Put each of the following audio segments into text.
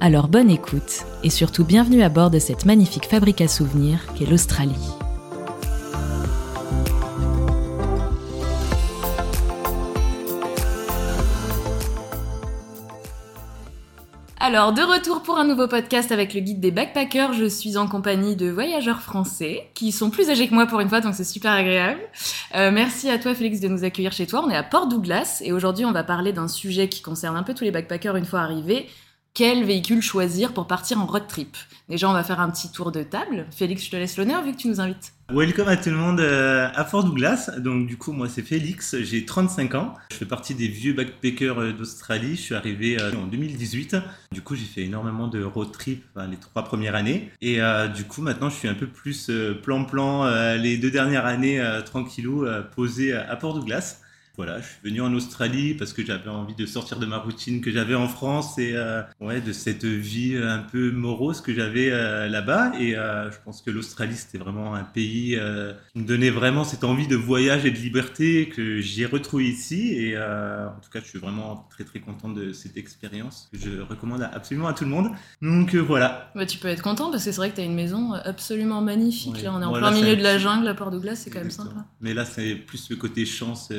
Alors bonne écoute et surtout bienvenue à bord de cette magnifique fabrique à souvenirs qu'est l'Australie. Alors, de retour pour un nouveau podcast avec le guide des backpackers, je suis en compagnie de voyageurs français qui sont plus âgés que moi pour une fois, donc c'est super agréable. Euh, merci à toi Félix de nous accueillir chez toi. On est à Port Douglas et aujourd'hui on va parler d'un sujet qui concerne un peu tous les backpackers une fois arrivés, quel véhicule choisir pour partir en road trip. Déjà, on va faire un petit tour de table. Félix, je te laisse l'honneur vu que tu nous invites. Welcome à tout le monde euh, à Fort Douglas. Donc du coup, moi c'est Félix, j'ai 35 ans. Je fais partie des vieux backpackers euh, d'Australie. Je suis arrivé euh, en 2018. Du coup, j'ai fait énormément de road trip les trois premières années. Et du coup, maintenant, je suis un peu plus plan-plan les deux dernières années tranquillou posé à Port Douglas. Voilà, je suis venu en Australie parce que j'avais envie de sortir de ma routine que j'avais en France et euh, ouais, de cette vie un peu morose que j'avais euh, là-bas. Et euh, je pense que l'Australie, c'était vraiment un pays qui me donnait vraiment cette envie de voyage et de liberté que j'ai retrouvé ici. Et en tout cas, je suis vraiment très très content de cette expérience que je recommande absolument à tout le monde. Donc voilà. Bah, tu peux être content parce que c'est vrai que tu as une maison absolument magnifique. Là, on est en plein milieu de la jungle à Port-Douglas, c'est quand même sympa. Mais là, c'est plus le côté chance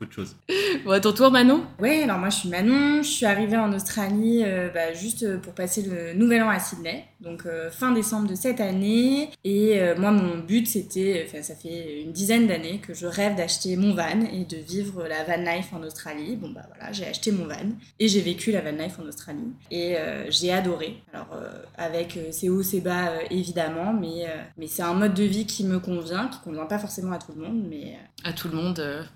autre chose. Bon, à ton tour, Manon. Oui, alors moi je suis Manon, je suis arrivée en Australie euh, bah, juste euh, pour passer le nouvel an à Sydney, donc euh, fin décembre de cette année. Et moi, mon but c'était, enfin, ça fait une dizaine d'années que je rêve d'acheter mon van et de vivre la van life en Australie. Bon, bah voilà, j'ai acheté mon van et j'ai vécu la van life en Australie. Et j'ai adoré. Alors, avec ses hauts, ses bas évidemment, mais, mais c'est un mode de vie qui me convient, qui convient pas forcément à tout le monde, mais. À tout le monde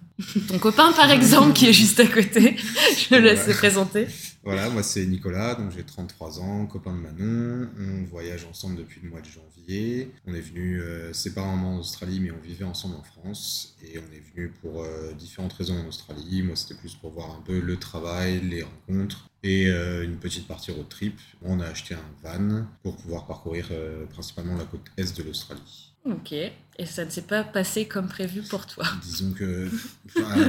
ton copain, par exemple, qui est juste à côté. Je le laisse se présenter. Voilà, moi c'est Nicolas, donc j'ai 33 ans, copain de Manon. On voyage ensemble depuis le mois de janvier. On est venu euh, séparément en Australie, mais on vivait ensemble en France. Et on est venu pour euh, différentes raisons en Australie. Moi c'était plus pour voir un peu le travail, les rencontres et euh, une petite partie road trip. On a acheté un van pour pouvoir parcourir principalement la côte est de l'Australie. Ok. Et ça ne s'est pas passé comme prévu pour toi Disons que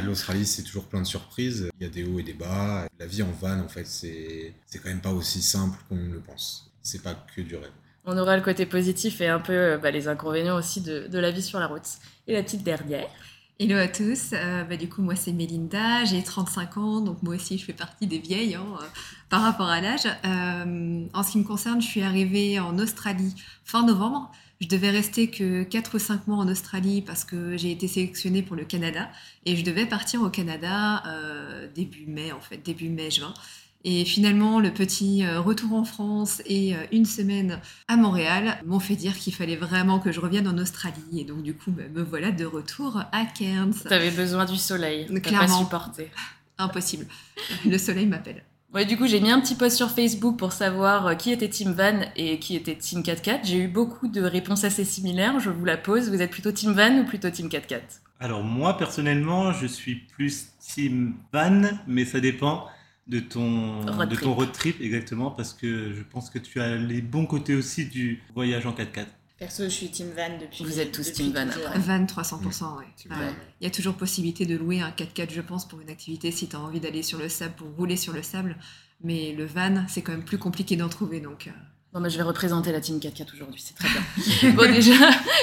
l'Australie, c'est toujours plein de surprises. Il y a des hauts et des bas. La vie en van, en fait, c'est quand même pas aussi simple qu'on le pense. C'est pas que du rêve. On aura le côté positif et un peu euh, bah, les inconvénients aussi de, de, la vie sur la route. Et la petite dernière Hello à tous, euh, bah, du coup moi c'est Mélinda, j'ai 35 ans, donc moi aussi je fais partie des vieilles hein, euh, par rapport à l'âge. en ce qui me concerne, je suis arrivée en Australie fin novembre. Je devais rester que 4 ou 5 mois en Australie parce que j'ai été sélectionnée pour le Canada et je devais partir au Canada euh, début mai en fait, début mai-juin. Et finalement, le petit euh, retour en France et euh, une semaine à Montréal m'ont fait dire qu'il fallait vraiment que je revienne en Australie. Et donc, du coup, bah, me voilà de retour à Cairns. T'avais besoin du soleil. Clairement. Pas supporté. Impossible. Le soleil m'appelle. Ouais, du coup, j'ai mis un petit post sur Facebook pour savoir euh, qui était Team Van et qui était Team 4x4. J'ai eu beaucoup de réponses assez similaires. Je vous la pose. Vous êtes plutôt Team Van ou plutôt Team 4x4 Alors, moi, personnellement, je suis plus Team Van, mais ça dépend de ton road, de ton road trip, exactement, parce que je pense que tu as les bons côtés aussi du voyage en 4x4. Perso, je suis Team Van depuis. Vous êtes tous Team Van après. Van 300%, ouais. Il y a toujours possibilité de louer un 4x4, je pense, pour une activité si tu as envie d'aller sur le sable, pour rouler sur le sable. Mais le van, c'est quand même plus compliqué d'en trouver. Donc. Euh. Non, mais je vais représenter la team 4x4 aujourd'hui, c'est très bien. bon, déjà,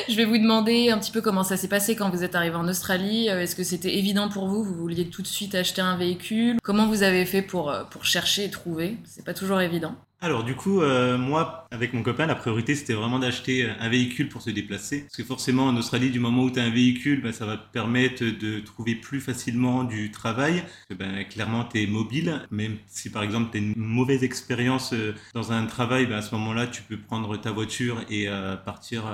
je vais vous demander un petit peu comment ça s'est passé quand vous êtes arrivé en Australie. Euh, est-ce que c'était évident pour vous? Vous vouliez tout de suite acheter un véhicule? Comment vous avez fait pour, euh, pour chercher et trouver? C'est pas toujours évident. Alors du coup, euh, moi, avec mon copain, la priorité c'était vraiment d'acheter euh, un véhicule pour se déplacer. Parce que forcément, en Australie, du moment où tu as un véhicule, ben, ça va te permettre de trouver plus facilement du travail. ben, clairement, tu es mobile. Même si par exemple, tu as une mauvaise expérience euh, dans un travail, ben, à ce moment-là, tu peux prendre ta voiture et partir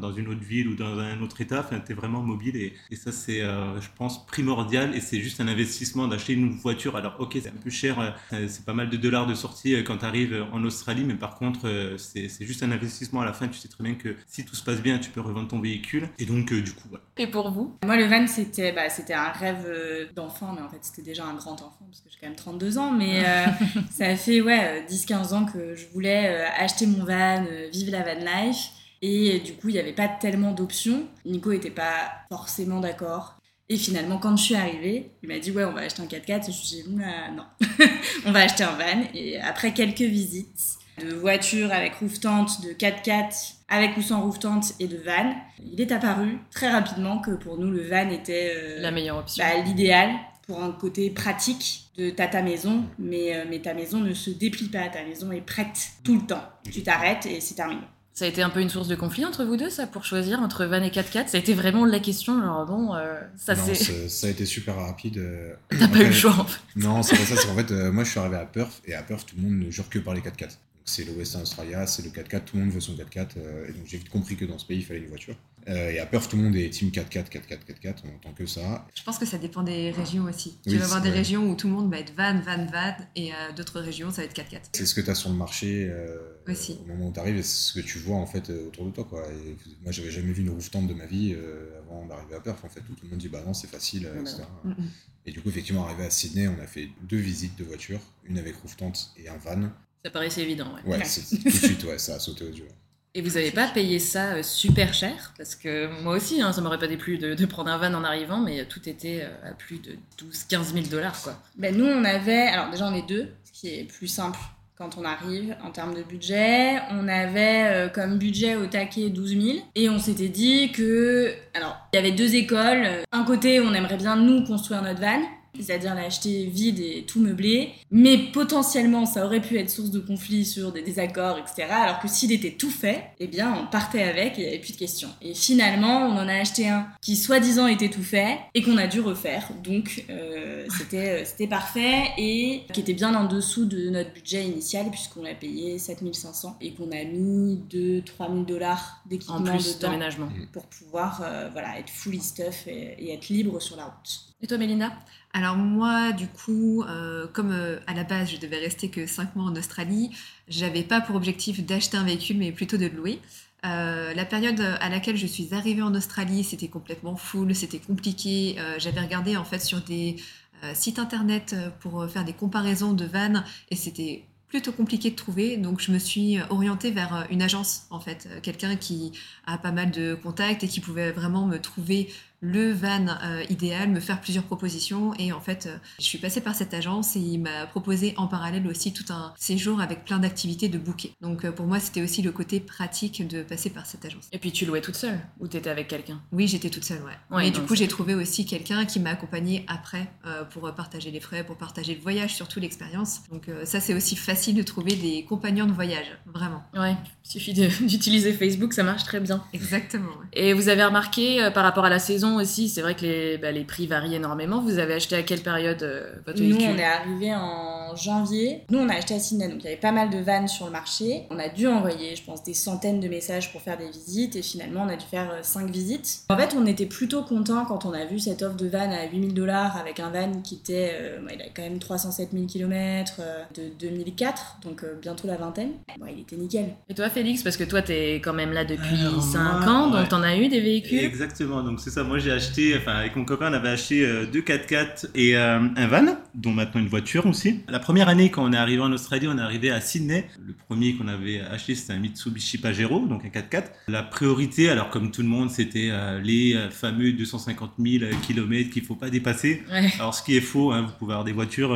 dans une autre ville ou dans un autre état. Tu es vraiment mobile. Et, et ça, c'est, je pense, primordial. Et c'est juste un investissement d'acheter une voiture. Alors ok, c'est un peu cher. c'est pas mal de dollars de sortie quand tu arrives en en Australie, mais par contre, euh, c'est c'est juste un investissement à la fin. Tu sais très bien que si tout se passe bien, tu peux revendre ton véhicule. Et donc, euh, du coup, voilà. Et pour vous? Moi, le van, c'était bah, c'était un rêve euh, d'enfant, mais en fait, c'était déjà un grand enfant, parce que j'ai quand même 32 ans. Mais euh, ça fait ouais, 10-15 ans que je voulais euh, acheter mon van, euh, vivre la van life. Et du coup, il n'y avait pas tellement d'options. Nico n'était pas forcément d'accord. Et finalement, quand je suis arrivée, il m'a dit Ouais, on va acheter un 4x4. Et je me suis dit Oula, non, on va acheter un van. Et après quelques visites de voitures avec roof tent, de 4x4 avec ou sans roof tent et de van, il est apparu très rapidement que pour nous, le van était euh, La meilleure option. bah, l'idéal pour un côté pratique de t'as ta maison, mais, euh, mais ta maison ne se déplie pas, ta maison est prête tout le temps. Tu t'arrêtes et c'est terminé. Ça a été un peu une source de conflit entre vous deux, ça, pour choisir entre van et 4x4 Ça a été vraiment la question, genre bon, euh, ça c'est. ça, a été super rapide. euh. T'as pas eu le choix en fait. Non, c'est pas ça. C'est qu'en fait, euh, moi, je suis arrivé à Perth et à Perth, tout le monde ne jure que par les 4x4. Donc, c'est le Western Australia, c'est le 4x4, tout le monde veut son 4x4. euh, et donc, j'ai vite compris que dans ce pays, il fallait une voiture. Euh, et à Perth, tout le monde est team 4x4, 4x4, 4x4. On entend que ça. Je pense que ça dépend des régions aussi. Oui, tu vas avoir des vrai. régions où tout le monde va être van, van, van, et euh, d'autres régions, ça va être 4x4. C'est ce que tu as sur le marché euh, Aussi. au moment où tu arrives et c'est ce que tu vois en fait autour de toi. Quoi. Et moi, j'avais jamais vu une roof tent de ma vie euh, avant d'arriver à Perth. En fait, où tout le monde dit bah non, c'est facile, euh, etc. Mm. Et du coup, effectivement, arrivé à Sydney, on a fait deux visites de voitures, une avec roof tent et un van. Ça paraissait évident, ouais. Ouais, Ouais. c'est tout de suite, ouais, ça a sauté aux yeux. Et vous avez pas payé ça euh, super cher? Parce que moi aussi, hein, ça m'aurait pas déplu de, prendre un van en arrivant, mais tout était euh, à plus de 12-15 000 dollars, quoi. Ben, nous, on avait, alors déjà on est deux, ce qui est plus simple quand on arrive en termes de budget. On avait euh, comme budget au taquet 12 000 et on s'était dit que, alors il y avait deux écoles. Un côté, on aimerait bien nous construire notre van. C'est-à-dire l'acheter vide et tout meublé, mais potentiellement ça aurait pu être source de conflits sur des désaccords, etc. Alors que s'il était tout fait, eh bien on partait avec et il n'y avait plus de questions. Et finalement, on en a acheté un qui soi-disant était tout fait et qu'on a dû refaire. Donc euh, c'était euh, c'était parfait et qui était bien en dessous de notre budget initial puisqu'on l'a payé 7500 et qu'on a mis 2-3 000 dollars En d'équipement plus dedans d'aménagement. pour pouvoir euh, voilà, être fully stuff et, et être libre sur la route. Et toi, Mélina? Alors moi, du coup, euh, comme euh, à la base, je devais rester que 5 mois en Australie, j'avais pas pour objectif d'acheter un véhicule, mais plutôt de le louer. Euh, la période à laquelle je suis arrivée en Australie, c'était complètement full, c'était compliqué. J'avais regardé en fait sur des sites internet pour faire des comparaisons de vannes et c'était plutôt compliqué de trouver. Donc je me suis orientée vers une agence en fait, quelqu'un qui a pas mal de contacts et qui pouvait vraiment me trouver le van euh, idéal, me faire plusieurs propositions. Et en fait, euh, je suis passée par cette agence et il m'a proposé en parallèle aussi tout un séjour avec plein d'activités de bouquet. Donc euh, pour moi, c'était aussi le côté pratique de passer par cette agence. Et puis tu louais toute seule Ou t'étais avec quelqu'un? Oui, j'étais toute seule, ouais. Ouais, et du coup, j'ai trouvé aussi quelqu'un qui m'a accompagnée après pour partager les frais, pour partager le voyage, surtout l'expérience. Donc ça, c'est aussi facile de trouver des compagnons de voyage, vraiment. Ouais, il suffit d'utiliser Facebook, ça marche très bien. Exactement. ouais. Et vous avez remarqué, par rapport à la saison aussi, c'est vrai que les, bah, les prix varient énormément. Vous avez acheté à quelle période euh, votre Nous, véhicule on est arrivé en janvier. Nous, on a acheté à Sydney, donc il y avait pas mal de vannes sur le marché. On a dû envoyer, je pense, des centaines de messages pour faire des visites et finalement, on a dû faire 5 visites. En fait, on était plutôt content quand on a vu cette offre de van à 8000 dollars avec un van qui était, euh, bah, il a quand même 307 000 km de 2004, donc euh, bientôt la vingtaine. Bon, il était nickel. Et toi, Félix, parce que toi, t'es quand même là depuis Alors, 5 moi, ans, ouais. donc t'en as eu des véhicules? Exactement, donc c'est ça. Moi j'ai acheté, enfin avec mon copain, on avait acheté euh, deux 4x4 et euh, un van, dont maintenant une voiture aussi. La première année, quand on est arrivé en Australie, on est arrivé à Sydney. Le premier qu'on avait acheté, c'était un Mitsubishi Pajero, donc un 4x4. La priorité, alors comme tout le monde, c'était euh, les fameux 250 000 km qu'il faut pas dépasser. Ouais. Alors ce qui est faux, hein, vous pouvez avoir des voitures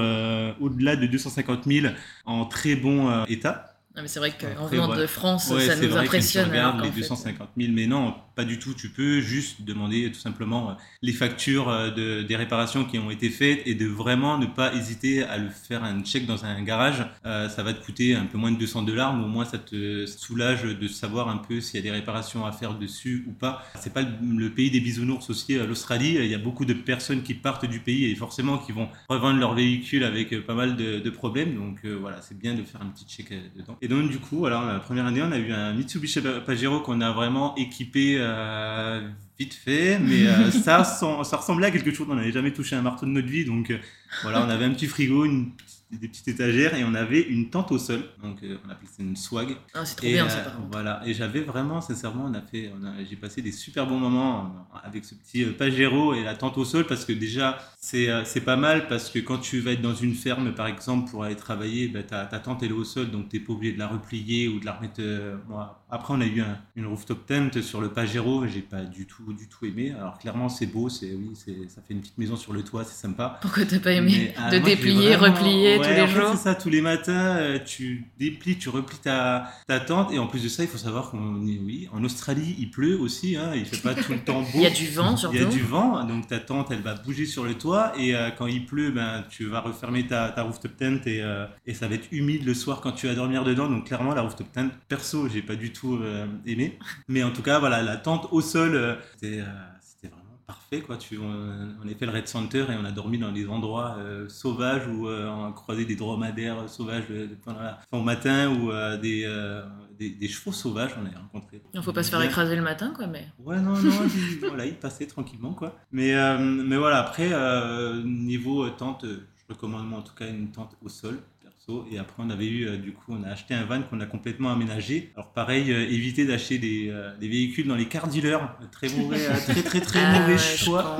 au-delà de 250 000 en très bon état. Non, mais c'est vrai qu'en venant de France, Ouais, ça nous vrai que impressionne. tu regardes alors les qu'en fait, 250 000, mais non, pas du tout. Tu peux juste demander tout simplement euh, les factures euh, de, des réparations qui ont été faites et de vraiment ne pas hésiter à le faire un check dans un garage. Euh, ça va te coûter un peu moins de 200 dollars, mais au moins ça te soulage de savoir un peu s'il y a des réparations à faire dessus ou pas. C'est pas le, pays des bisounours aussi, euh, l'Australie. Il y a beaucoup de personnes qui partent du pays et forcément qui vont revendre leur véhicule avec euh, pas mal de, de problèmes. Donc euh, voilà, c'est bien de faire un petit check euh, dedans. Et donc du coup, alors la première année, on a eu un Mitsubishi Pajero qu'on a vraiment équipé euh, vite fait, mais euh, ça, ça ressemblait à quelque chose. On n'avait jamais touché un marteau de notre vie, donc euh, voilà, on avait un petit frigo, une, des petites étagères et on avait une tente au sol. Donc euh, on appelait ça une swag. Ah, c'est trop Et, bien euh, ça par voilà, et j'avais vraiment, sincèrement, on a fait, j'ai passé des super bons moments euh, avec ce petit euh, Pajero et la tente au sol parce que déjà c'est c'est pas mal parce que quand tu vas être dans une ferme par exemple pour aller travailler, bah, ta, ta tente elle est au sol donc t'es pas obligé de la replier ou de la remettre. moi. Après on a eu un- une rooftop tent sur le Pajero, j'ai pas du tout du tout aimé. Alors clairement c'est beau, c'est oui, c'est ça fait une petite maison sur le toit, c'est sympa. Pourquoi t'as pas aimé Mais, de moi, déplier, vraiment- replier tous les en fait, jours C'est ça, tous les matins, euh, tu déplies, tu replies ta, ta tente. Et en plus de ça, il faut savoir qu'on est, oui, en Australie, il pleut aussi. Hein, il fait pas tout le temps beau. Il y a du vent surtout. Il y a du vent, donc ta tente, elle va bouger sur le toit. Et euh, quand il pleut, ben, tu vas refermer ta, ta rooftop tent et, euh, et ça va être humide le soir quand tu vas dormir dedans. Donc clairement, la rooftop tent, perso, j'ai pas du tout euh, aimé. Mais en tout cas, voilà, la tente au sol, euh, c'était euh, c'était vraiment parfait. Quoi. Tu, on, on a fait le Red Center et on a dormi dans des endroits euh, sauvages où euh, on a croisé des dromadaires sauvages euh, pendant la, enfin, au matin ou euh, des, des, des chevaux sauvages, on a rencontré. Il faut pas se faire écraser le matin quoi mais. Ouais, non, non, il, voilà, tranquillement, quoi. Mais, mais voilà, après, niveau tente, je recommande moi en tout cas une tente au sol, Et après, on avait eu, euh, du coup, on a acheté un van qu'on a complètement aménagé. Alors, pareil, euh, éviter d'acheter des, euh, des véhicules dans les car dealers. Très mauvais, très, très, très Ah mauvais ouais, choix.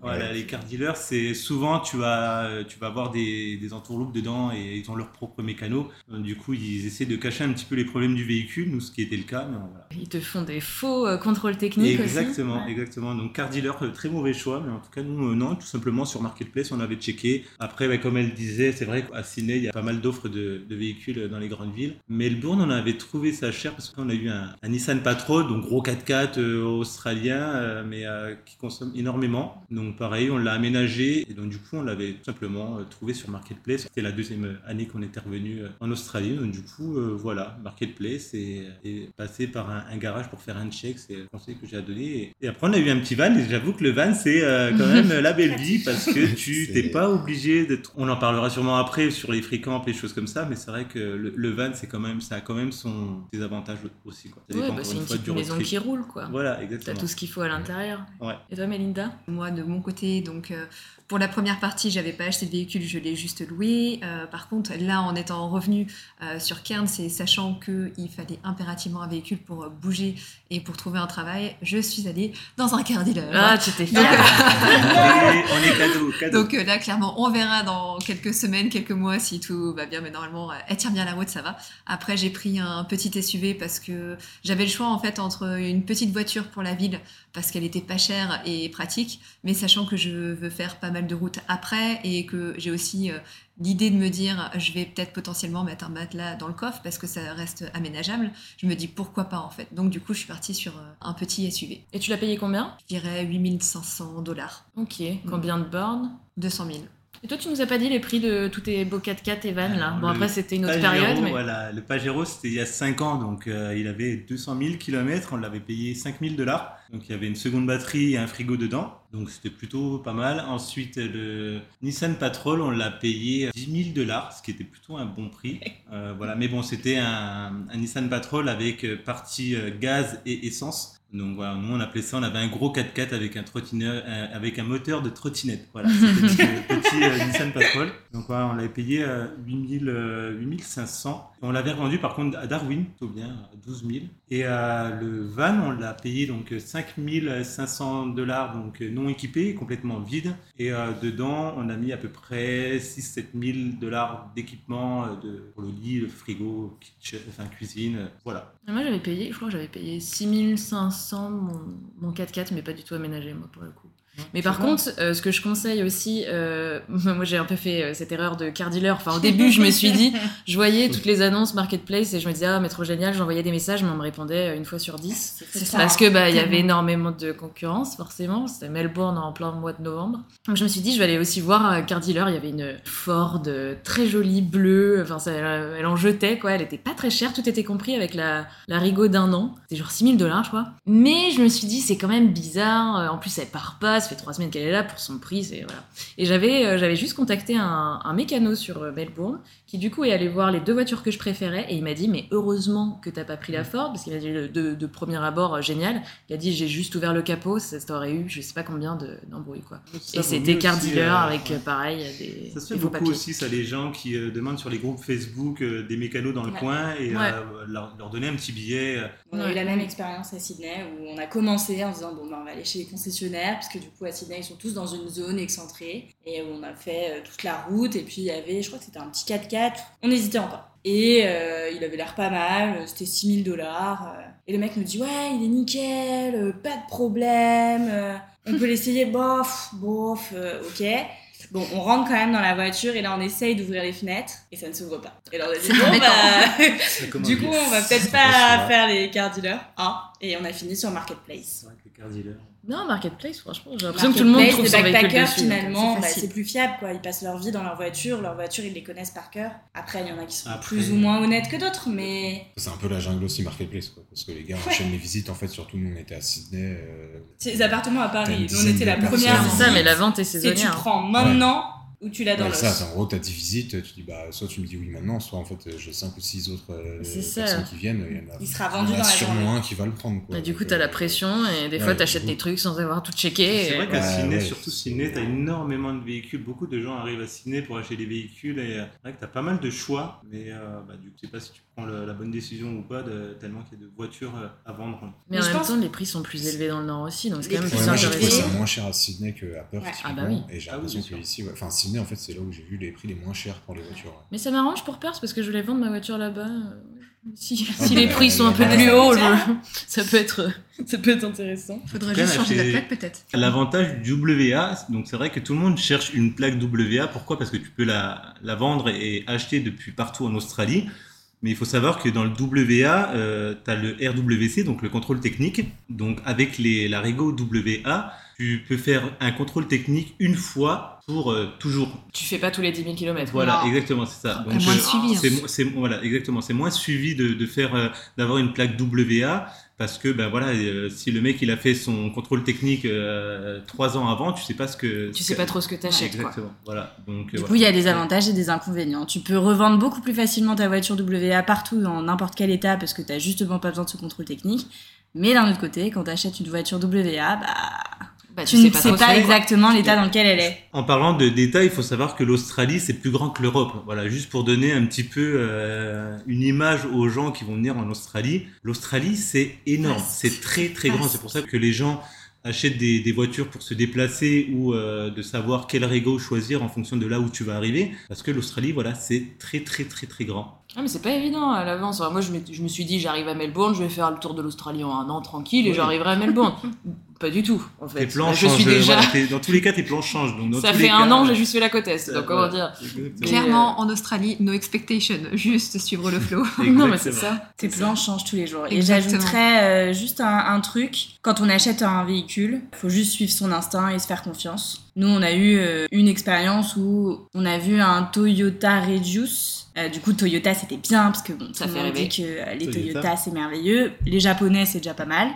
Voilà, les car dealers, c'est souvent tu vas, tu vas avoir des, des entourloupes dedans et ils ont leur propre mécano. Du coup, ils essaient de cacher un petit peu les problèmes du véhicule, nous, ce qui était le cas, mais voilà. Ils te font des faux euh, contrôles techniques aussi. Exactement, Ouais. exactement. Donc car dealer, très mauvais choix, mais en tout cas nous euh, non, tout simplement sur marketplace on avait checké. Après, bah, comme elle disait, c'est vrai qu'à Sydney il y a pas mal d'offres de, de véhicules dans les grandes villes. Melbourne, on avait trouvé ça cher parce qu'on a eu un, un Nissan Patrol, donc gros 4x4 euh, australien, euh, mais euh, qui consomme énormément. Donc pareil, on l'a aménagé et donc du coup on l'avait tout simplement trouvé sur marketplace. C'était la deuxième année qu'on était revenu en Australie. Donc du coup voilà, marketplace et, et passer par un, un garage pour faire un check, c'est le conseil que j'ai à donner. Et, et après on a eu un petit van et j'avoue que le van c'est quand même la belle vie parce que tu t'es pas obligé d'être. On en parlera sûrement après sur les fréquents, les choses comme ça, mais c'est vrai que le, le van c'est quand même ça a quand même son ses avantages aussi quoi. Ça Ouais, dépend bah, c'est une fois petite du maison trip. qui roule quoi. Voilà, T'as exactement. tout ce qu'il faut à l'intérieur. Ouais. Et toi Mélinda Moi, de mon côté, donc euh, pour la première partie, j'avais pas acheté de véhicule, je l'ai juste loué. Euh, par contre, là, en étant revenu euh, sur Cairns et sachant qu'il fallait impérativement un véhicule pour euh, bouger et pour trouver un travail, je suis allée dans un car dealer. Ah, tu t'es fait. Donc, Et on est cadeau, cadeau. Donc euh, là, clairement, on verra dans quelques semaines, quelques mois si tout va bien. Mais normalement, euh, elle tient bien la route, ça va. Après, j'ai pris un petit SUV parce que j'avais le choix en fait entre une petite voiture pour la ville parce qu'elle était pas chère et pratique, mais sachant que je veux faire pas mal de routes après et que j'ai aussi euh, l'idée de me dire je vais peut-être potentiellement mettre un matelas dans le coffre parce que ça reste aménageable. Je me dis pourquoi pas en fait. Donc du coup, je suis partie sur euh, un petit SUV. Et tu l'as payé combien? Je dirais 8500 dollars, Ok. Combien de bornes? 200 000. Et toi, tu nous as pas dit les prix de tous tes beaux 4x4 et van là Bon, après, c'était une autre Pajero, période, mais. Voilà, le Pajero, c'était il y a 5 ans, donc euh, il avait 200 000 km, on l'avait payé 5 000 dollars. Donc il y avait une seconde batterie et un frigo dedans, donc c'était plutôt pas mal. Ensuite, le Nissan Patrol, on l'a payé 10 000 dollars, ce qui était plutôt un bon prix. Euh, voilà, mais bon, c'était un, un Nissan Patrol avec euh, partie euh, gaz et essence. Donc voilà, nous on appelait ça, on avait un gros 4x4 avec un trottineur, avec un moteur de trottinette. Voilà, c'était le petit euh, Nissan Patrol. Donc voilà, on l'avait payé à 8000, euh, 8500. Et on l'avait revendu par contre à Darwin, plutôt bien, à 12 000. Et le van, on l'a payé donc 5500 dollars, donc euh, non équipé, complètement vide. Et euh, dedans, on a mis à peu près 6-7 000 dollars d'équipement euh, pour le lit, le frigo, kitchen, enfin cuisine, voilà. Et Moi, j'avais payé, je crois que j'avais payé 6500 mon, mon 4x4, mais pas du tout aménagé, moi, pour le coup. Mais par contre, euh, ce que je conseille aussi, euh, moi j'ai un peu fait euh, cette erreur de car dealer. Enfin, au début, je me suis dit, je voyais toutes les annonces marketplace et je me disais, ah, mais trop génial, j'envoyais des messages, mais on me répondait une fois sur dix. Parce que bah il y avait énormément de concurrence forcément, c'était Melbourne en plein mois de novembre. Donc je me suis dit je vais aller aussi voir car dealer, il y avait une Ford très jolie bleue, enfin ça, elle, en jetait quoi, elle était pas très chère, tout était compris avec la la Rigo d'un an. C'était genre 6000 dollars je crois. Mais je me suis dit c'est quand même bizarre, en plus elle part pas, ça trois semaines qu'elle est là pour son prix, c'est voilà. Et j'avais euh, juste contacté un, un mécano sur euh, Melbourne qui du coup est allé voir les deux voitures que je préférais et il m'a dit mais heureusement que t'as pas pris la Ford parce qu'il m'a dit de, de, de premier abord euh, génial. Il a dit j'ai juste ouvert le capot, ça t'aurait eu je sais pas combien de- d'embrouilles quoi. Ça Et c'était car dealer euh, avec ouais. euh, pareil des, Ça se fait des beaucoup papiers. aussi, ça, les gens qui euh, demandent sur les groupes Facebook euh, des mécanos dans le Ouais. coin et Ouais. euh, leur, leur donner un petit billet. On a eu la même expérience à Sydney où on a commencé en se disant bon ben, on va aller chez les concessionnaires parce que du coup à Sydney ils sont tous dans une zone excentrée et on a fait euh, toute la route et puis il y avait je crois que c'était un petit 4x4 on hésitait encore et euh, il avait l'air pas mal c'était 6000 dollars et le mec nous dit ouais il est nickel euh, pas de problème euh, on peut l'essayer bof bof euh, ok Bon, on rentre quand même dans la voiture et là on essaye d'ouvrir les fenêtres et ça ne s'ouvre pas. Et là on a dit C'est bon bah du coup, on va peut-être pas faire les car dealers. hein, et on a fini sur Marketplace. C'est vrai que les car dealers. Non, Marketplace, franchement, j'ai l'impression que tout le monde trouve les son véhicule backpackers, dessus. finalement, c'est bah, c'est plus fiable. quoi. Ils passent leur vie dans leur voiture. Leur voiture, ils les connaissent par cœur. Après, il y en a qui sont Après- plus ou moins honnêtes que d'autres, mais C'est un peu la jungle aussi, Marketplace, quoi. Parce que les gars enchaînent les visites, en fait, surtout nous, on était à Sydney. euh, c'est les appartements à Paris. on était la première. C'est ça, mais la vente est Et tu saisonnière. prends maintenant ou tu l'as dans Ouais, l'os. ça, c'est en gros, t'as 10 visites, tu dis, bah, soit tu me dis oui maintenant, soit en fait, j'ai 5 ou 6 autres euh, ça. personnes qui viennent. Il, y en a, Il sera il y en vendu a dans la sûrement un qui va le prendre, quoi. Bah, du coup, t'as la euh, pression et des ouais, fois, t'achètes du des trucs sans avoir tout checké. C'est et- vrai qu'à Ouais, Sydney, ouais, surtout c'est- Sydney, t'as énormément de véhicules. Beaucoup de gens arrivent à Sydney pour acheter des véhicules et euh, c'est vrai que t'as pas mal de choix. Mais euh, bah, du coup, je sais pas si tu prends le- la bonne décision ou pas, de, tellement qu'il y a de voitures euh, à vendre. Mais Mais en même pense- temps, les prix sont plus élevés dans le Nord aussi, donc c'est quand même plus Ouais, moi, j'ai sont trouvé intéressant. ça moins cher à Sydney qu'à Perth, Ouais. Ah, bah oui. Et j'ai Ah oui, l'impression sûr. que ici, ouais. enfin, Sydney, en fait, c'est là où j'ai vu les prix les moins chers pour les voitures. ouais. Mais ça m'arrange pour Perth parce que je voulais vendre ma voiture là-bas. euh, Si, Ah, si bah, les prix sont un peu plus hauts, ça peut être, ça peut être intéressant. Faudrait juste changer la plaque peut-être. L'avantage du WA, donc c'est vrai que tout le monde cherche une plaque WA. Pourquoi? Parce que tu peux la, la vendre et acheter depuis partout en Australie. Mais il faut savoir que dans le WA, tu as le RWC, donc le contrôle technique. Donc avec les, la Rego WA, tu peux faire un contrôle technique une fois pour euh, toujours. Tu fais pas tous les 10 000 km. Voilà, Non. exactement, c'est ça. Et moins euh, suivi, hein. c'est voilà, exactement, c'est moins suivi de, de faire euh, d'avoir une plaque WA parce que ben voilà, euh, si le mec il a fait son contrôle technique euh, trois ans avant, tu sais pas ce que Tu sais pas trop ce que t'achètes, quoi. Exactement. Voilà. Donc Du coup, voilà. il y a des avantages et des inconvénients. Tu peux revendre beaucoup plus facilement ta voiture WA partout dans n'importe quel état parce que tu justement pas besoin de ce contrôle technique. Mais d'un autre côté, quand tu achètes une voiture WA, bah, Bah, tu ne sais pas, exactement l'état dans lequel elle est. En parlant de détails, il faut savoir que l'Australie c'est plus grand que l'Europe. Voilà, juste pour donner un petit peu euh, une image aux gens qui vont venir en Australie. L'Australie c'est énorme, c'est très très grand. C'est pour ça que les gens achètent des, des voitures pour se déplacer ou euh, de savoir quel régo choisir en fonction de là où tu vas arriver. Parce que l'Australie, voilà, c'est très très très très grand. Ah, mais c'est pas évident à l'avance. Moi, je, me suis dit, j'arrive à Melbourne, je vais faire le tour de l'Australie en un an tranquille et Oui. j'arriverai à Melbourne. pas du tout, en fait. Tes plans je changent. suis déjà. voilà, dans tous les cas, tes plans changent. Donc dans Ça tous fait les un cas, an, j'ai juste fait la côte est. ça- Donc, comment dire exactement. Clairement, en Australie, no expectation, juste suivre le flow. Non, mais c'est ça. Tes plans changent tous les jours. Et j'ajouterais euh, juste un, un truc. Quand on achète un véhicule, faut juste suivre son instinct et se faire confiance. Nous, on a eu euh, une expérience où on a vu un Toyota Regius. Euh, du coup, Toyota, c'était bien parce que bon, Ça tout fait monde rêver. dit que euh, les Toyota. Toyota, c'est merveilleux. Les Japonais, c'est déjà pas mal.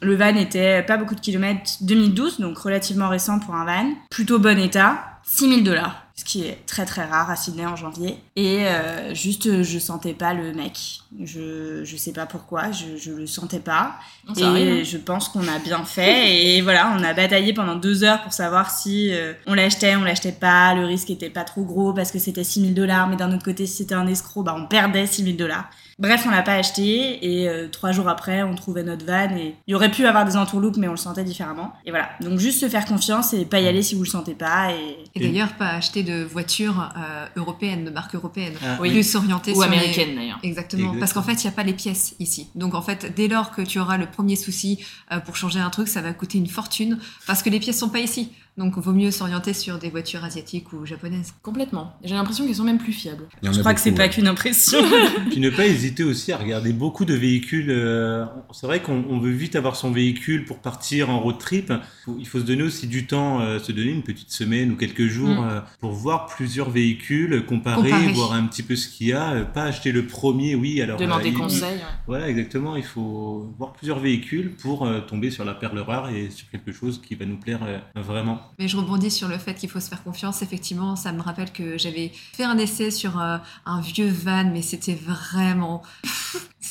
Le van était pas beaucoup de kilomètres, 2012, donc relativement récent pour un van. Plutôt bon état. 6000 dollars, ce qui est très très rare à Sydney en janvier. Et euh, juste, je sentais pas le mec. Je, je sais pas pourquoi, je, je le sentais pas. Et arrive, hein. je pense qu'on a bien fait. Et voilà, on a bataillé pendant deux heures pour savoir si euh, on l'achetait, on l'achetait pas. Le risque était pas trop gros parce que c'était 6000 dollars. Mais d'un autre côté, si c'était un escroc, bah, on perdait 6000 dollars. Bref, on l'a pas acheté. Et euh, trois jours après, on trouvait notre van. Et il y aurait pu avoir des entourloupes, mais on le sentait différemment. Et voilà. Donc juste se faire confiance et pas y aller si vous le sentez pas. Et Et d'ailleurs, pas acheter de voiture euh, européenne, de marque européenne. Ah, Oui. Plus s'orienter Ou les- américaine, d'ailleurs. Exactement, Exactement. parce qu'en fait, il n'y a pas les pièces ici. Donc en fait, dès lors que tu auras le premier souci euh, pour changer un truc, ça va coûter une fortune, parce que les pièces sont pas ici. Donc, vaut mieux s'orienter sur des voitures asiatiques ou japonaises. Complètement. J'ai l'impression qu'elles sont même plus fiables. Je crois que c'est beaucoup, pas ouais. qu'une impression. Puis ne pas hésiter aussi à regarder beaucoup de véhicules. euh, C'est vrai qu'on on veut vite avoir son véhicule pour partir en road trip. Il faut se donner aussi du temps, euh, se donner une petite semaine ou quelques jours Mm. euh, pour voir plusieurs véhicules, comparer, Comparer. voir un petit peu ce qu'il y a. Pas acheter le premier, oui. Alors Demander euh, il- conseil. ouais. Voilà, exactement. Il faut voir plusieurs véhicules pour tomber sur la perle rare et sur quelque chose qui va nous plaire vraiment. Mais je rebondis sur le fait qu'il faut se faire confiance. Effectivement, ça me rappelle que j'avais fait un essai sur euh, un vieux van, mais c'était vraiment.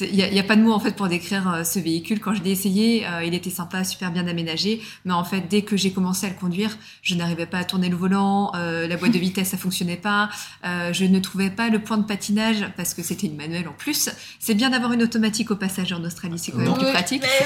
Il n'y a, y a pas de mots en fait pour décrire euh, ce véhicule. Quand je l'ai essayé, euh, il était sympa, super bien aménagé. Mais en fait, dès que j'ai commencé à le conduire, je n'arrivais pas à tourner le volant. euh, la boîte de vitesse, ça fonctionnait pas. euh, je ne trouvais pas le point de patinage parce que c'était une manuelle en plus. C'est bien d'avoir une automatique au passage en Australie, c'est quand même Non. plus pratique.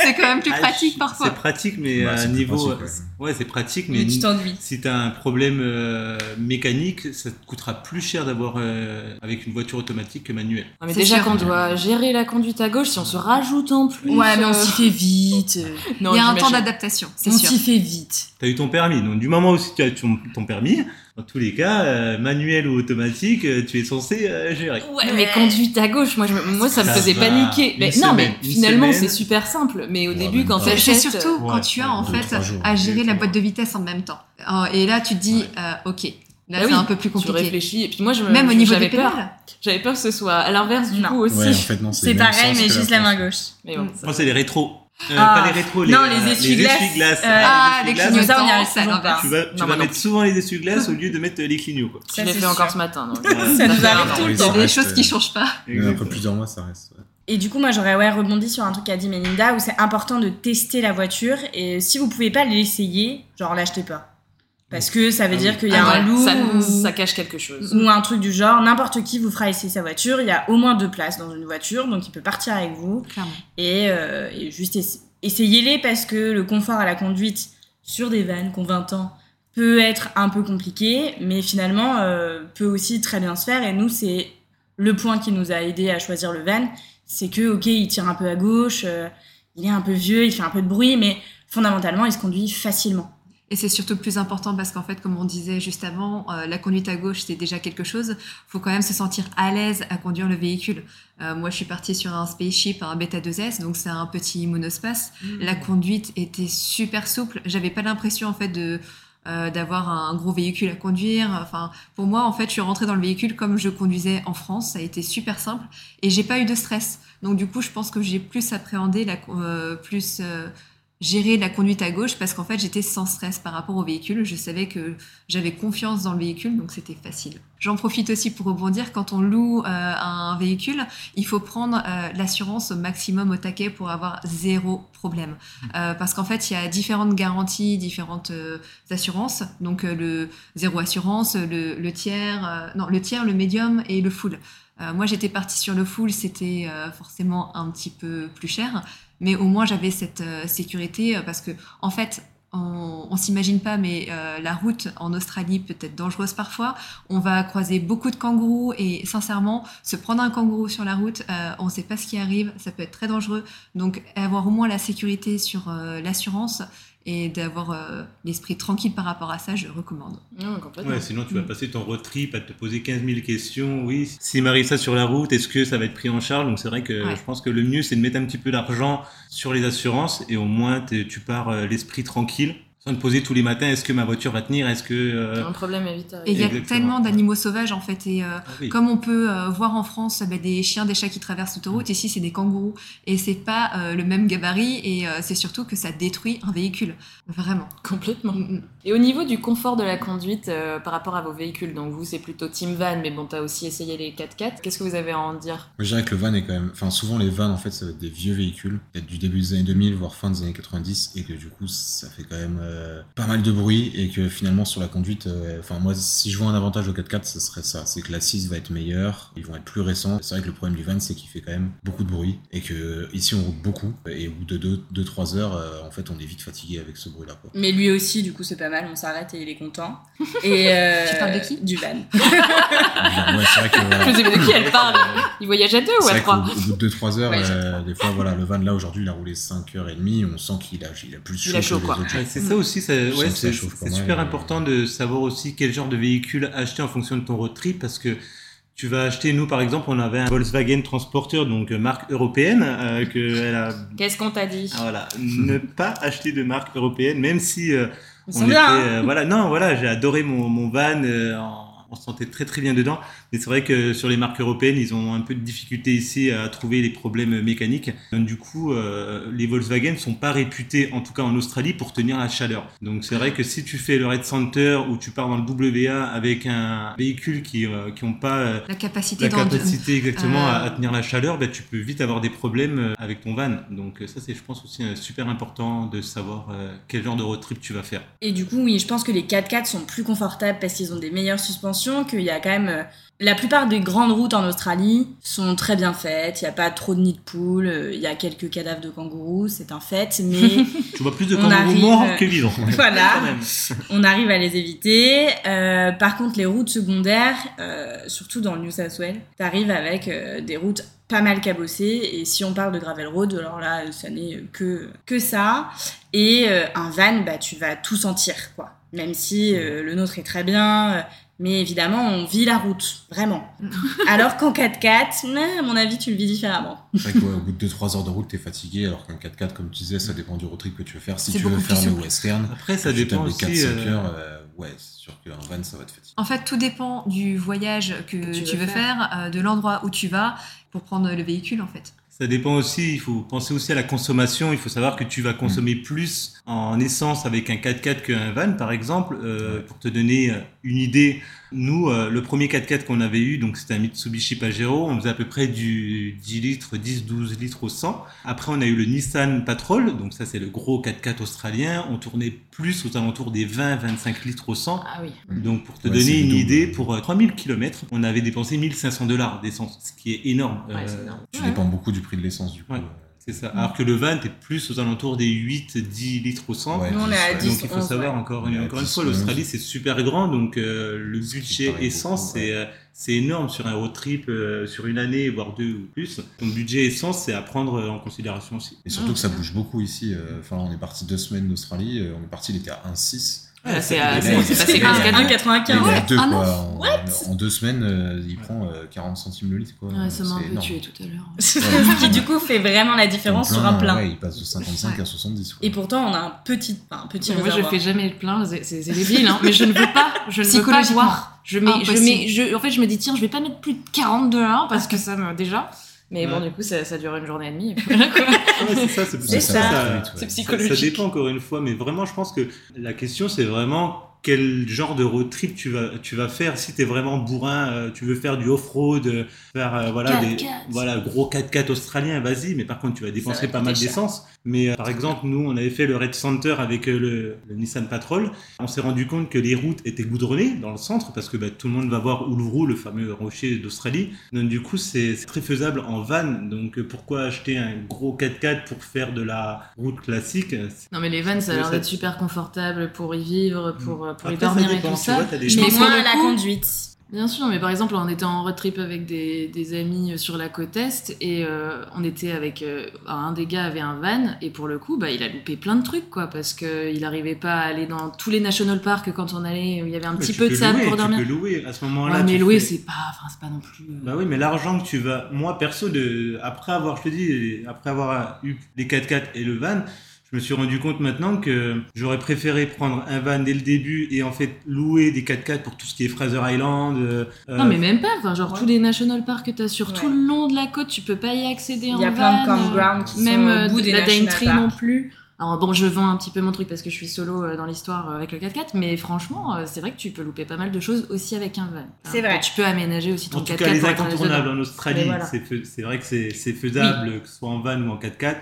c'est quand même plus Ah, pratique parfois. C'est pratique, mais Ouais, à un niveau. pratique, ouais, c'est pratique, mais Mais tu t'ennuies. si tu as un problème euh, mécanique, ça te coûtera plus cher d'avoir euh, avec une voiture automatique que manuelle. Mais déjà qu'on doit gérer la conduite à gauche, si on se rajoute en plus. Ouais, mais on euh, s'y fait vite. non, Il y a un temps d'adaptation, c'est On sûr. s'y fait vite. Tu as eu ton permis, donc du moment où tu as ton, ton permis, dans tous les cas, euh, manuel ou automatique, euh, tu es censé euh, gérer. Ouais, mais conduite à gauche, moi, je, moi ça me faisait paniquer. Non, mais finalement, c'est super simple. Mais au Ouais, début, quand. C'est t'achètes. c'est surtout Ouais, quand tu as en fait jours, à gérer la boîte de vitesse en même temps. Et là, tu te dis, euh, ok, là Bah c'est oui, un peu plus Tu compliqué. réfléchis. Et puis moi, je me- Même au niveau j'avais des peur. J'avais peur que ce soit à l'inverse du Non. coup aussi. Ouais, en fait, non, C'est pareil, mais juste la main gauche. Mais bon, ça- Moi, c'est les rétros. Euh, Ah. pas les rétros, les, Non, euh, les essuie-glaces. essuie-glaces. Euh, Ah, les clignotants, Ça, on y arrive. Tu vas, tu Non, vas moi non mettre souvent les essuie-glaces au lieu de mettre les clignots. Quoi. je Ça, l'ai fait encore ce matin. donc, Ouais. euh, Ça nous arrive tout le Il y a temps. des reste, choses qui euh, changent pas. Mais après plusieurs mois, ça reste. ouais. Et du coup, moi, j'aurais ouais, rebondi sur un truc qu'a dit Melinda, où c'est important de tester la voiture. Et si vous pouvez pas l'essayer, genre, l'achetez pas. Parce que ça veut Ah dire oui. qu'il y a Ah un ouais, loup ça, ou, ça cache quelque chose. ou un truc du genre. N'importe qui vous fera essayer sa voiture. Il y a au moins deux places dans une voiture, donc il peut partir avec vous. Clairement. Et, euh, et juste essa- essayez-les parce que le confort à la conduite sur des vannes qui ont 20 ans peut être un peu compliqué, mais finalement euh, peut aussi très bien se faire. Et nous, c'est le point qui nous a aidé à choisir le van, c'est que ok, il tire un peu à gauche, euh, il est un peu vieux, il fait un peu de bruit, mais fondamentalement, il se conduit facilement. Et c'est surtout plus important parce qu'en fait, comme on disait juste avant, euh, la conduite à gauche, c'est déjà quelque chose. faut quand même se sentir à l'aise à conduire le véhicule. Euh, moi, je suis partie sur un Spaceship, un Beta 2S, donc c'est un petit monospace. La conduite était super souple. J'avais pas l'impression en fait de euh, d'avoir un gros véhicule à conduire. Enfin, pour moi, en fait, je suis rentrée dans le véhicule comme je conduisais en France. Ça a été super simple et j'ai pas eu de stress. Donc du coup, je pense que j'ai plus appréhendé la euh, plus euh, gérer la conduite à gauche parce qu'en fait j'étais sans stress par rapport au véhicule. Je savais que j'avais confiance dans le véhicule donc c'était facile. J'en profite aussi pour rebondir quand on loue euh, un véhicule, il faut prendre euh, l'assurance au maximum au taquet pour avoir zéro problème. Euh, parce qu'en fait il y a différentes garanties, différentes assurances. Donc le zéro assurance, le, le tiers, non le tiers, le médium et le full. Moi j'étais partie sur le full, c'était forcément un petit peu plus cher mais au moins j'avais cette euh, sécurité euh, parce que en fait on, s'imagine pas mais euh, la route en Australie peut être dangereuse parfois. On va croiser beaucoup de kangourous et sincèrement se prendre un kangourou sur la route on sait pas ce qui arrive ça peut être très dangereux. Donc avoir au moins la sécurité sur l'assurance et d'avoir euh, l'esprit tranquille par rapport à ça je recommande Non, complètement. Ouais, sinon tu vas passer ton road trip à te poser 15 000 questions. Oui, s'il m'arrive ça sur la route, est-ce que ça va être pris en charge? Donc c'est vrai que Ouais. je pense que le mieux c'est de mettre un petit peu d'argent sur les assurances et au moins tu pars euh, l'esprit tranquille sans te poser tous les matins est-ce que ma voiture va tenir Est-ce que. euh, Un problème est vite et il y a Exactement. tellement d'animaux sauvages en fait et euh, ah oui. Comme on peut euh, voir en France bah, des chiens, des chats qui traversent l'autoroute, ici c'est des kangourous. Et c'est pas euh, le même gabarit et euh, c'est surtout que ça détruit un véhicule. Vraiment. Complètement. Mm, mm. Et au niveau du confort de la conduite euh, par rapport à vos véhicules, donc vous c'est plutôt Team Van, mais bon, t'as aussi essayé les 4x4. Qu'est-ce que vous avez à en dire? Moi, je dirais que le van est quand même. Enfin, souvent, les vannes, en fait, ça va être des vieux véhicules, peut-être du début des années 2000, voire fin des années 90, et que du coup, ça fait quand même euh, pas mal de bruit, et que finalement, sur la conduite, euh, enfin, moi, si je vois un avantage au 4x4, ce serait ça. C'est que l'assise va être meilleure, ils vont être plus récents. C'est vrai que le problème du van, c'est qu'il fait quand même beaucoup de bruit, et que ici, on roule beaucoup, et au bout de 2-3 heures, euh, en fait, on est vite fatigué avec ce bruit-là. Mais lui aussi, du coup, c'est pas mal mal, on s'arrête et il est content. Et, euh, Tu parles de qui Du van. ouais, c'est vrai que. voilà. Je sais pas de qui elle parle. Il voyage à deux ou à vrai trois au bout de 2-3 heures, Ouais, euh, des fois, voilà, le van là aujourd'hui, il a roulé 5h30, on sent qu'il a, il a plus chaud, Il a chaud, que les quoi. autres jours. Ouais, c'est ça aussi, ça- ouais, c'est super euh. important de savoir aussi quel genre de véhicule acheter en fonction de ton road trip parce que tu vas acheter, nous par exemple, on avait un Volkswagen Transporter, donc euh, marque européenne, euh, que elle a, Qu'est-ce qu'on t'a dit? Ah, voilà, ne pas acheter de marque européenne, même si euh, On bien, était, hein. euh, voilà, non, voilà, j'ai adoré mon, mon van, euh, en- on se sentait très très bien dedans, mais c'est vrai que sur les marques européennes, ils ont un peu de difficulté ici à trouver les problèmes mécaniques. Donc, du coup, euh, les Volkswagen sont pas réputés, en tout cas en Australie, pour tenir la chaleur. Donc c'est vrai que si tu fais le Red Center ou tu pars dans le WA avec un véhicule qui euh, qui ont pas euh, La capacité la capacité exactement à, Euh. à tenir la chaleur, ben, tu peux vite avoir des problèmes euh, avec ton van. Donc euh, ça c'est je pense aussi euh, super important de savoir euh, quel genre de road trip tu vas faire. Et du coup, oui, je pense que les 4x4 sont plus confortables parce qu'ils ont des meilleures suspensions, qu'il y a quand même... La plupart des grandes routes en Australie sont très bien faites, il n'y a pas trop de nids de poules, euh, il y a quelques cadavres de kangourous, c'est un fait, mais Tu vois plus de On kangourous arrive, morts euh, que vivants. voilà, on arrive à les éviter. Euh, par contre, les routes secondaires, euh, surtout dans le New South Wales, t'arrives avec euh, des routes pas mal cabossées. Et si on parle de gravel road, alors là, ça n'est que, que ça. Et un van, bah, tu vas tout sentir, quoi. Même si euh, le nôtre est très bien. Mais évidemment, on vit la route, vraiment. Alors qu'en 4x4, mais, à mon avis, tu le vis différemment. C'est vrai qu'au bout de 2-3 heures de route, t'es fatigué, alors qu'un 4x4, comme tu disais, ça dépend du road trip que tu veux faire. Si tu veux faire le western, Après ça tu dépend aussi. 4-5 euh, heures, euh, ouais, c'est sûr qu'un van, ça va te fatiguer. En fait, tout dépend du voyage que, Que tu tu, veux veux faire, euh, de l'endroit où tu vas pour prendre le véhicule en fait. Ça dépend aussi, il faut penser aussi à la consommation. Il faut savoir que tu vas consommer plus en essence avec un 4x4 qu'un van, par exemple. Euh, pour te donner euh, une idée, nous, euh, le premier 4x4 qu'on avait eu, donc c'était un Mitsubishi Pajero, on faisait à peu près du 10 litres, 10-12 litres au 100. Après, on a eu le Nissan Patrol, donc ça c'est le gros 4x4 australien. On tournait plus aux alentours des 20-25 litres au 100. Ah oui. Donc pour te Ouais, donner une double. idée, pour euh, 3000 km, on avait dépensé 1500 dollars d'essence, ce qui est énorme. Ouais, c'est énorme. Tu Ouais. dépends beaucoup du prix de l'essence, du coup. C'est ça. Alors que le van, t'es plus aux alentours des 8-10 litres au 100. Ouais, Nous, on est à ouais. 10, Donc il faut 11, savoir ouais. encore, une 10, fois, l'Australie 11. c'est super grand, donc euh, le budget essence c'est euh, c'est énorme sur un road trip euh, sur une année voire deux ou plus. Ton budget essence c'est à prendre en considération aussi. Et surtout que ça bouge beaucoup ici. euh, Enfin, on est parti deux semaines d'Australie, on est parti, il était à 1,6. Ouais, c'est passé grave. 1,95. Il est à Ouais, deux, un quoi. ouf. En, deux semaines, euh, il prend euh, 40 centimes le litre, quoi. Ouais, ça m'a un peu énorme. tué tout à l'heure. Ce qui du coup fait vraiment la différence sur un plein. Ouais, il passe de 55 à 70. quoi. Et pourtant, on a un petit, enfin, un petit Moi, je fais jamais le plein, c'est débile, hein, mais je ne veux pas, je ne veux pas voir. Je mets, je Impossible. mets, je, en fait, je me dis, tiens, je vais pas mettre plus de 40 dollars parce que ça me, déjà. Mais bon, du coup, ça, ça dure une journée et demie. Voilà. Ouais, c'est ça, c'est ça. psychologique. ça dépend encore une fois, mais vraiment, je pense que la question, c'est vraiment quel genre de road trip tu vas, tu vas faire. Si tu es vraiment bourrin, euh, tu veux faire du off-road, euh, faire euh, voilà, des 4x4. voilà, gros 4x4 australiens, vas-y, mais par contre, tu vas dépenser va pas mal d'essence. Mais euh, par exemple, nous, on avait fait le Red Center avec euh, le, le Nissan Patrol. On s'est rendu compte que les routes étaient goudronnées dans le centre parce que bah, tout le monde va voir Uluru, le fameux rocher d'Australie. Donc, du coup, c'est très faisable en van. Donc, euh, pourquoi acheter un gros 4x4 pour faire de la route classique? Non, mais les vannes, ça a l'air d'être super confortable pour y vivre, pour, euh, pour Après, ça dormir et dépend, tout tu ça. vois, des Mais moins la conduite. Bien sûr, mais par exemple, on était en road trip avec des, des amis sur la côte Est et euh, on était avec. euh, un des gars avait un van et pour le coup, bah, il a loupé plein de trucs, quoi, parce qu'il n'arrivait pas à aller dans tous les national parks quand on allait, où il y avait un Mais petit peu de sable pour dormir. Tu peux louer à ce moment-là. Ouais, mais louer, fais- c'est pas, enfin, c'est pas non plus. euh, Bah oui, mais l'argent que tu vas. Moi, perso, de... après avoir, je te dis, après avoir eu les 4x4 et le van, je me suis rendu compte maintenant que j'aurais préféré prendre un van dès le début et en fait louer des 4x4 pour tout ce qui est Fraser Island. euh, Non, mais même pas. Enfin, genre, ouais. tous les national parks que t'as sur Ouais. tout le long de la côte, tu peux pas y accéder en Il y a van. plein de campgrounds qui Même sont euh, au bout des la Daintree national non plus. Alors bon, je vends un petit peu mon truc parce que je suis solo euh, dans l'histoire euh, avec le 4x4, mais franchement, euh, c'est vrai que tu peux louper pas mal de choses aussi avec un van. C'est vrai. Tu peux aménager aussi ton En tout 4x4 cas, les incontournables en Australie, voilà. c'est vrai que c'est c'est faisable, que ce soit en van ou en 4x4.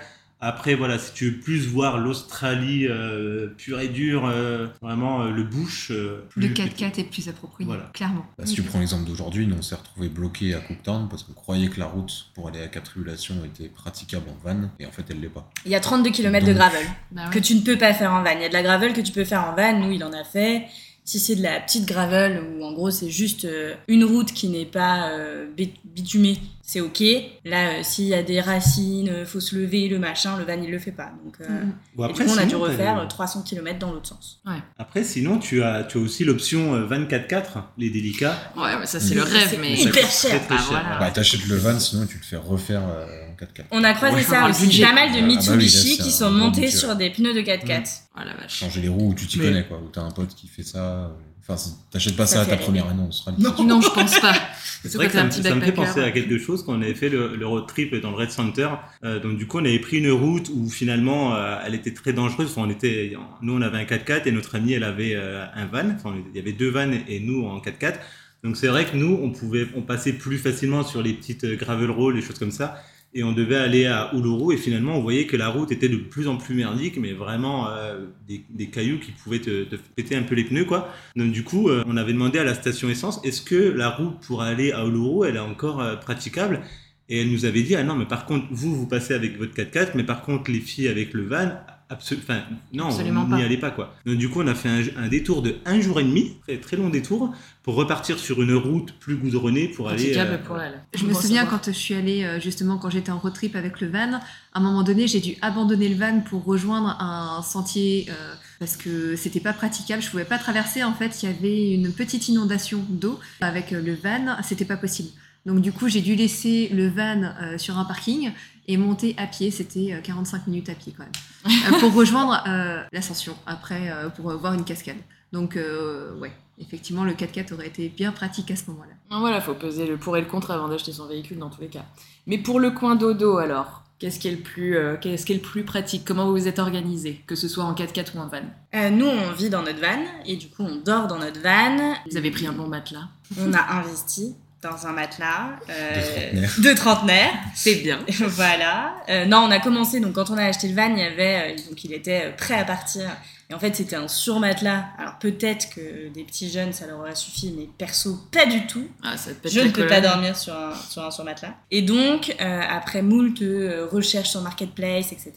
Après, voilà, si tu veux plus voir l'Australie euh, pure et dure, euh, vraiment euh, le bush. euh, Le plus- 4x4 est plus approprié, Voilà. clairement. Bah, si tu prends l'exemple d'aujourd'hui, nous on s'est retrouvé bloqué à Cooktown parce qu'on croyait que la route pour aller à quatre tribulations était praticable en van et en fait elle l'est pas. Il y a 32 km de gravel Bah ouais. que tu ne peux pas faire en van. Il y a de la gravel que tu peux faire en van. Nous, il en a fait. Si c'est de la petite gravel où en gros c'est juste une route qui n'est pas euh, bit- bitumée, c'est ok. Là, euh, s'il y a des racines, euh, faut se lever, le machin, le van il le fait pas. Donc, euh. Bon, et du coup, on a dû refaire le- euh, 300 km dans l'autre sens. Après, sinon, tu as, tu as aussi l'option euh, 24-4, les délicats. Ouais, mais ça c'est le Mais rêve, mais. hyper cher. Très, très Ah, cher. voilà. Bah t'achètes le van sinon tu te fais refaire euh, en 4x4. On a croisé Ouais, ça aussi. Pas mal de Ah bah oui, là, Mitsubishi qui sont montés sur des pneus de 4x4. Oh la vache. Changer les roues où tu t'y Mais- connais quoi, où t'as un pote qui fait ça. Enfin t'achètes pas Ça ça, à ta première Australie. Non. Non, je pense pas. C'est vrai que ça, un me- petit ça me fait penser à quelque chose quand on avait fait le, le road trip dans le Red Center. Euh, donc du coup, on avait pris une route où finalement, euh, elle était très dangereuse. Enfin, on était, nous, on avait un 4x4 et notre amie, elle avait euh, un van. Enfin, il y avait deux vannes et nous en 4x4. Donc c'est vrai que nous, on pouvait, on passait plus facilement sur les petites gravel rolls, les choses comme ça. Et on devait aller à Uluru et finalement on voyait que la route était de plus en plus merdique, mais vraiment euh, des, cailloux qui pouvaient te, te péter un peu les pneus quoi. Donc du coup euh, on avait demandé à la station essence est-ce que la route pour aller à Uluru elle est encore euh, praticable? Et elle nous avait dit ah non mais par contre vous vous passez avec votre 4x4 mais par contre les filles avec le van absolument enfin non Absolument n'y allez pas quoi. Donc du coup on a fait un, un détour de un jour et demi très, très long détour pour repartir sur une route plus goudronnée pour aller euh, pour elle. Je me Bon, souviens quand je suis allée, euh, justement, quand j'étais en road trip avec le van, à un moment donné, j'ai dû abandonner le van pour rejoindre un sentier euh, parce que c'était pas praticable. Je pouvais pas traverser. En fait, il y avait une petite inondation d'eau avec le van. C'était pas possible. Donc, du coup, j'ai dû laisser le van euh, sur un parking et monter à pied. C'était euh, 45 minutes à pied quand même. Euh, pour rejoindre euh, l'ascension après, euh, pour euh, voir une cascade. Donc, euh, ouais. Effectivement, le 4x4 aurait été bien pratique à ce moment-là. Ah, Voilà, faut peser le pour et le contre avant d'acheter son véhicule dans tous les cas. Mais pour le coin dodo alors, qu'est-ce qui est le plus, euh, qu'est-ce qui est le plus pratique? Comment vous vous êtes organisé, que ce soit en 4x4 ou en van? Euh, nous, on vit dans notre van et du coup, on dort dans notre van. Vous avez pris un bon matelas. On a investi dans un matelas euh, De trentenaire. C'est bien. voilà. Euh, non, on a commencé, donc quand on a acheté le van, il y avait, euh, donc il était euh, prêt à partir. Et en fait, c'était un surmatelas. Alors peut-être que des petits jeunes, ça leur aurait suffi, mais perso, pas du tout. Ah, ça te pète Je ne peux pas dormir sur un, sur un surmatelas. Et donc, euh, après moult euh, recherches sur Marketplace, etc.,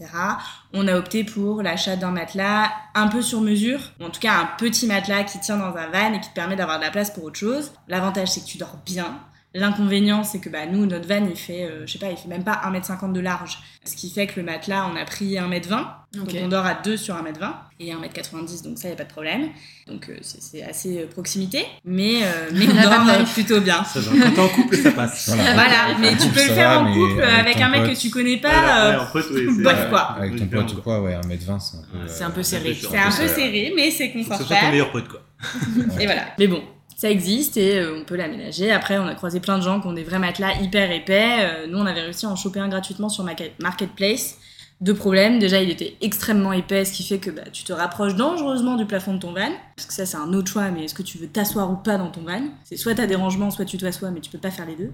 on a opté pour l'achat d'un matelas un peu sur mesure, ou en tout cas un petit matelas qui tient dans un van et qui te permet d'avoir de la place pour autre chose. L'avantage, c'est que tu dors bien. L'inconvénient, c'est que bah, nous, notre van, il fait, euh, je sais pas, il fait même pas 1m50 de large. Ce qui fait que le matelas, on a pris 1m20. Ok. Donc on dort à 2 sur 1m20 et 1m90, donc ça, il a pas de problème. Donc euh, c'est c'est assez euh, proximité, mais, euh, mais on dort euh, plutôt bien. Ça va. Quand t'es en couple, ça passe. Voilà. Voilà, mais tu peux le faire va, en couple avec un mec pote. que tu connais pas. euh, c'est- bof, ouais, quoi. Avec ton pote ou quoi. ouais, 1m20 c'est un peu. C'est un peu serré. C'est un peu serré, mais c'est Faut que ce soit ton confortable. meilleur pote quoi. Et voilà. Mais bon, ça existe et euh, on peut l'aménager. Après, on a croisé plein de gens qui ont des vrais matelas hyper épais. Euh, nous, on avait réussi à en choper un gratuitement sur Market- Marketplace. Deux problèmes. Déjà, il était extrêmement épais, ce qui fait que bah, tu te rapproches dangereusement du plafond de ton van. Parce que ça, c'est un autre choix, mais est-ce que tu veux t'asseoir ou pas dans ton van? C'est soit t'as des rangements, soit tu t'assois, mais tu peux pas faire les deux.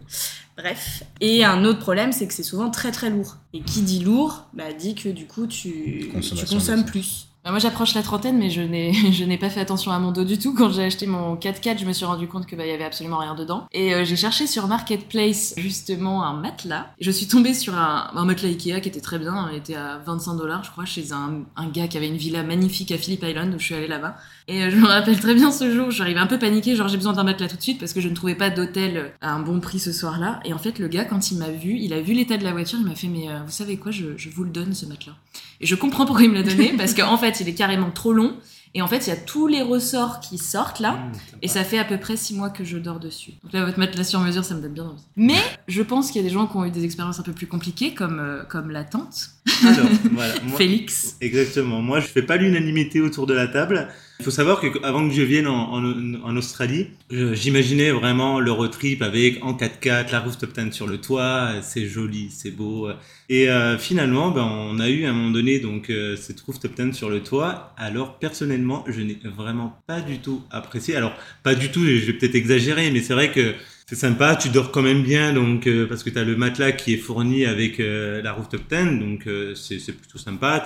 Bref. Et un autre problème, c'est que c'est souvent très très lourd. Et qui dit lourd, bah, dit que du coup, tu, consommes plus. Bah, Moi, j'approche la trentaine, mais je n'ai, je n'ai pas fait attention à mon dos du tout. Quand j'ai acheté mon 4x4, je me suis rendu compte que bah, y avait absolument rien dedans. Et euh, j'ai cherché sur Marketplace justement un matelas. Je suis tombée sur un, un matelas Ikea qui était très bien. Il était à 25 dollars, je crois, chez un, un gars qui avait une villa magnifique à Phillip Island où je suis allée là-bas. Et euh, je me rappelle très bien ce jour, j'arrivais un peu paniquée, genre j'ai besoin d'un matelas tout de suite parce que je ne trouvais pas d'hôtel à un bon prix ce soir-là. Et en fait, le gars, quand il m'a vu, il a vu l'état de la voiture, il m'a fait Mais euh, vous savez quoi, je, je vous le donne ce matelas. Et je comprends pourquoi il me l'a donné, parce qu'en fait, il est carrément trop long. Et en fait, il y a tous les ressorts qui sortent là. Mmh, Et ça fait à peu près six mois que je dors dessus. Donc là, votre matelas sur mesure, ça me donne bien envie. Mais je pense qu'il y a des gens qui ont eu des expériences un peu plus compliquées, comme, euh, comme la tante, Alors, voilà. Moi, Félix. Exactement. Moi, je fais pas l'unanimité autour de la table. Il faut savoir que avant que je vienne en, Australie, j'imaginais vraiment le road trip avec en 4x4, la rooftop tent sur le toit, c'est joli, c'est beau. Et euh, finalement, ben, on a eu à un moment donné donc euh, cette rooftop tent sur le toit. Alors personnellement, je n'ai vraiment pas du tout apprécié. Alors pas du tout, je vais peut-être exagérer, mais c'est vrai que c'est sympa, tu dors quand même bien, donc euh, parce que tu as le matelas qui est fourni avec euh, la rooftop tent, donc euh, c'est c'est plutôt sympa.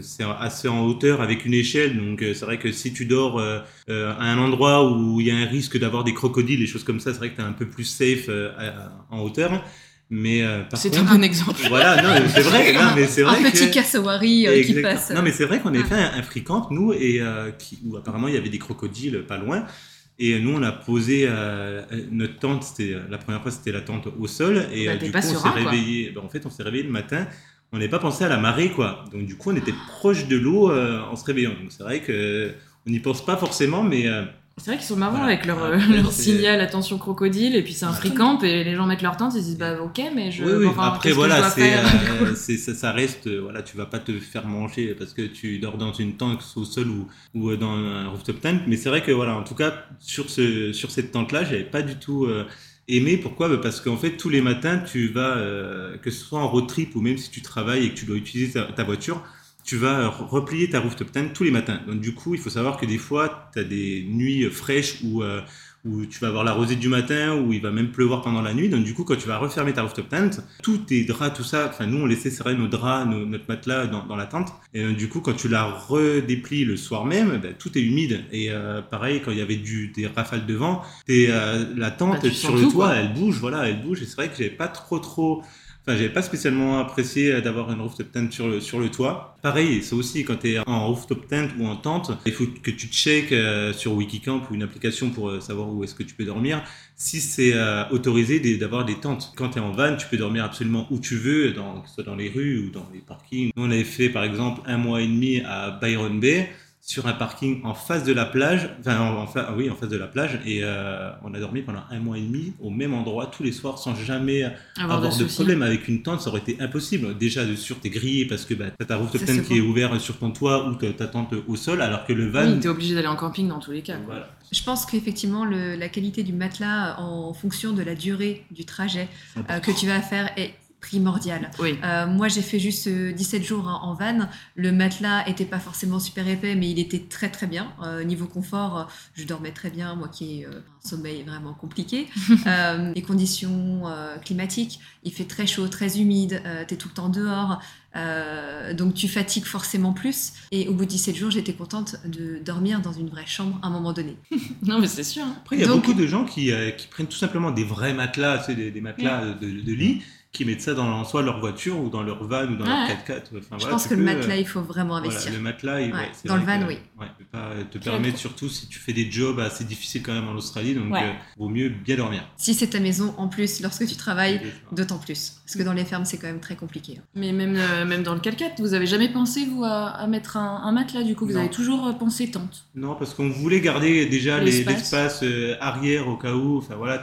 C'est assez en hauteur avec une échelle, donc c'est vrai que si tu dors à un endroit où il y a un risque d'avoir des crocodiles, des choses comme ça, c'est vrai que tu es un peu plus safe à- en hauteur. Mais par C'est un bon exemple. voilà, non, c'est vrai, non, mais c'est Un vrai petit que... euh, qui passe. Non, mais c'est vrai qu'on Ah. fait un, un free camp, nous, et qui, où apparemment il y avait des crocodiles pas loin. Et nous, on a posé euh, notre tente. C'était la première fois, c'était la tente au sol. Et Bah, euh, du coup, on s'est réveillé. bah, en fait, on s'est réveillé le matin. On n'avait pas pensé à la marée, quoi. Donc du coup, on était proche de l'eau euh, en se réveillant. Donc c'est vrai que on n'y pense pas forcément, mais euh, C'est vrai qu'ils sont marrants Voilà. avec leur, euh, leur signal attention crocodile, et puis c'est un free camp, et les gens mettent leur tente, ils se disent bah ok, mais je. Oui, oui. enfin, Après, voilà, c'est, euh, c'est- ça, ça reste, euh, voilà, tu vas pas te faire manger parce que tu dors dans une tente, au sol ou, ou euh, dans un rooftop tent. Mais c'est vrai que, voilà, en tout cas, sur, ce, sur cette tente-là, j'avais pas du tout euh, aimé. Pourquoi? Bah, Parce qu'en fait, tous les matins, tu vas, que ce soit en road trip ou même si tu travailles et que tu dois utiliser ta, ta voiture, tu vas replier ta rooftop tent tous les matins. Donc, du coup, il faut savoir que des fois, tu as des nuits fraîches où, euh, où tu vas avoir la rosée du matin, où il va même pleuvoir pendant la nuit. Donc, du coup, quand tu vas refermer ta rooftop tent, tous tes draps, tout ça, enfin, nous, on laissait serrer nos draps, nos- notre matelas dans, dans la tente. Et euh, du coup, quand tu la redéplies le soir même, ben, tout est humide. Et euh, pareil, quand il y avait du, des rafales de vent, euh, la tente Bah, tu sur le toit, quoi. elle bouge, voilà, elle bouge. Et c'est vrai que j'avais pas trop, trop. Enfin, j'avais pas spécialement apprécié d'avoir une rooftop tent sur le, sur le toit. Pareil, c'est aussi quand tu es en rooftop tent ou en tente, il faut que tu checkes euh, sur Wikicamp ou une application pour euh, savoir où est-ce que tu peux dormir, si c'est euh, autorisé d'avoir des tentes. Quand tu es en van, tu peux dormir absolument où tu veux, dans, que ce soit dans les rues ou dans les parkings. On avait fait par exemple un mois et demi à Byron Bay sur un parking en face de la plage, enfin en, en fa- oui en face de la plage et euh, on a dormi pendant un mois et demi au même endroit tous les soirs sans jamais Avoir, avoir, de, problème avec une tente, ça aurait été impossible. Déjà, de sûr, t'es grillé parce que bah, t'as ta rooftop qui est bon. ouvert sur ton toit ou t'as ta tente au sol, alors que le van. Oui, t'es obligé d'aller en camping dans tous les cas. voilà. Je pense qu'effectivement, la qualité du matelas en fonction de la durée du trajet euh, que tu vas faire est primordiale. Oui. Euh, moi, j'ai fait juste euh, 17 jours hein, en van. Le matelas était pas forcément super épais, mais il était très très bien. Euh, niveau confort, euh, je dormais très bien, moi qui ai euh, un sommeil vraiment compliqué. Euh, les conditions euh, climatiques, il fait très chaud, très humide, euh, tu es tout le temps dehors. euh, donc tu fatigues forcément plus. Et au bout de 17 jours, j'étais contente de dormir dans une vraie chambre à un moment donné. Non, mais c'est sûr. hein. Après, il y a Donc- beaucoup de gens qui, euh, qui prennent tout simplement des vrais matelas, tu sais, des, des matelas de, de lit, qui mettent ça dans soit leur voiture ou dans leur van ou dans Ouais. leur 4x4. Enfin, Je voilà, pense que le peux, euh, matelas, il faut vraiment Voilà, investir. le matelas, Ouais, ouais, dans le van, que, oui. Ouais, peut pas te permettre, surtout si tu fais des jobs assez difficiles quand même en Australie, donc Ouais. euh, vaut mieux bien dormir. Si c'est ta maison, en plus, lorsque tu travailles, d'autant plus. Parce que dans les fermes, c'est quand même très compliqué. hein. Mais même, euh, même dans le 4x4, vous avez jamais pensé, vous, à, à mettre un, un matelas, du coup? Vous Non. avez toujours euh, pensé tente? Non, parce qu'on voulait garder déjà les- L'espace. arrière au cas où. Enfin voilà,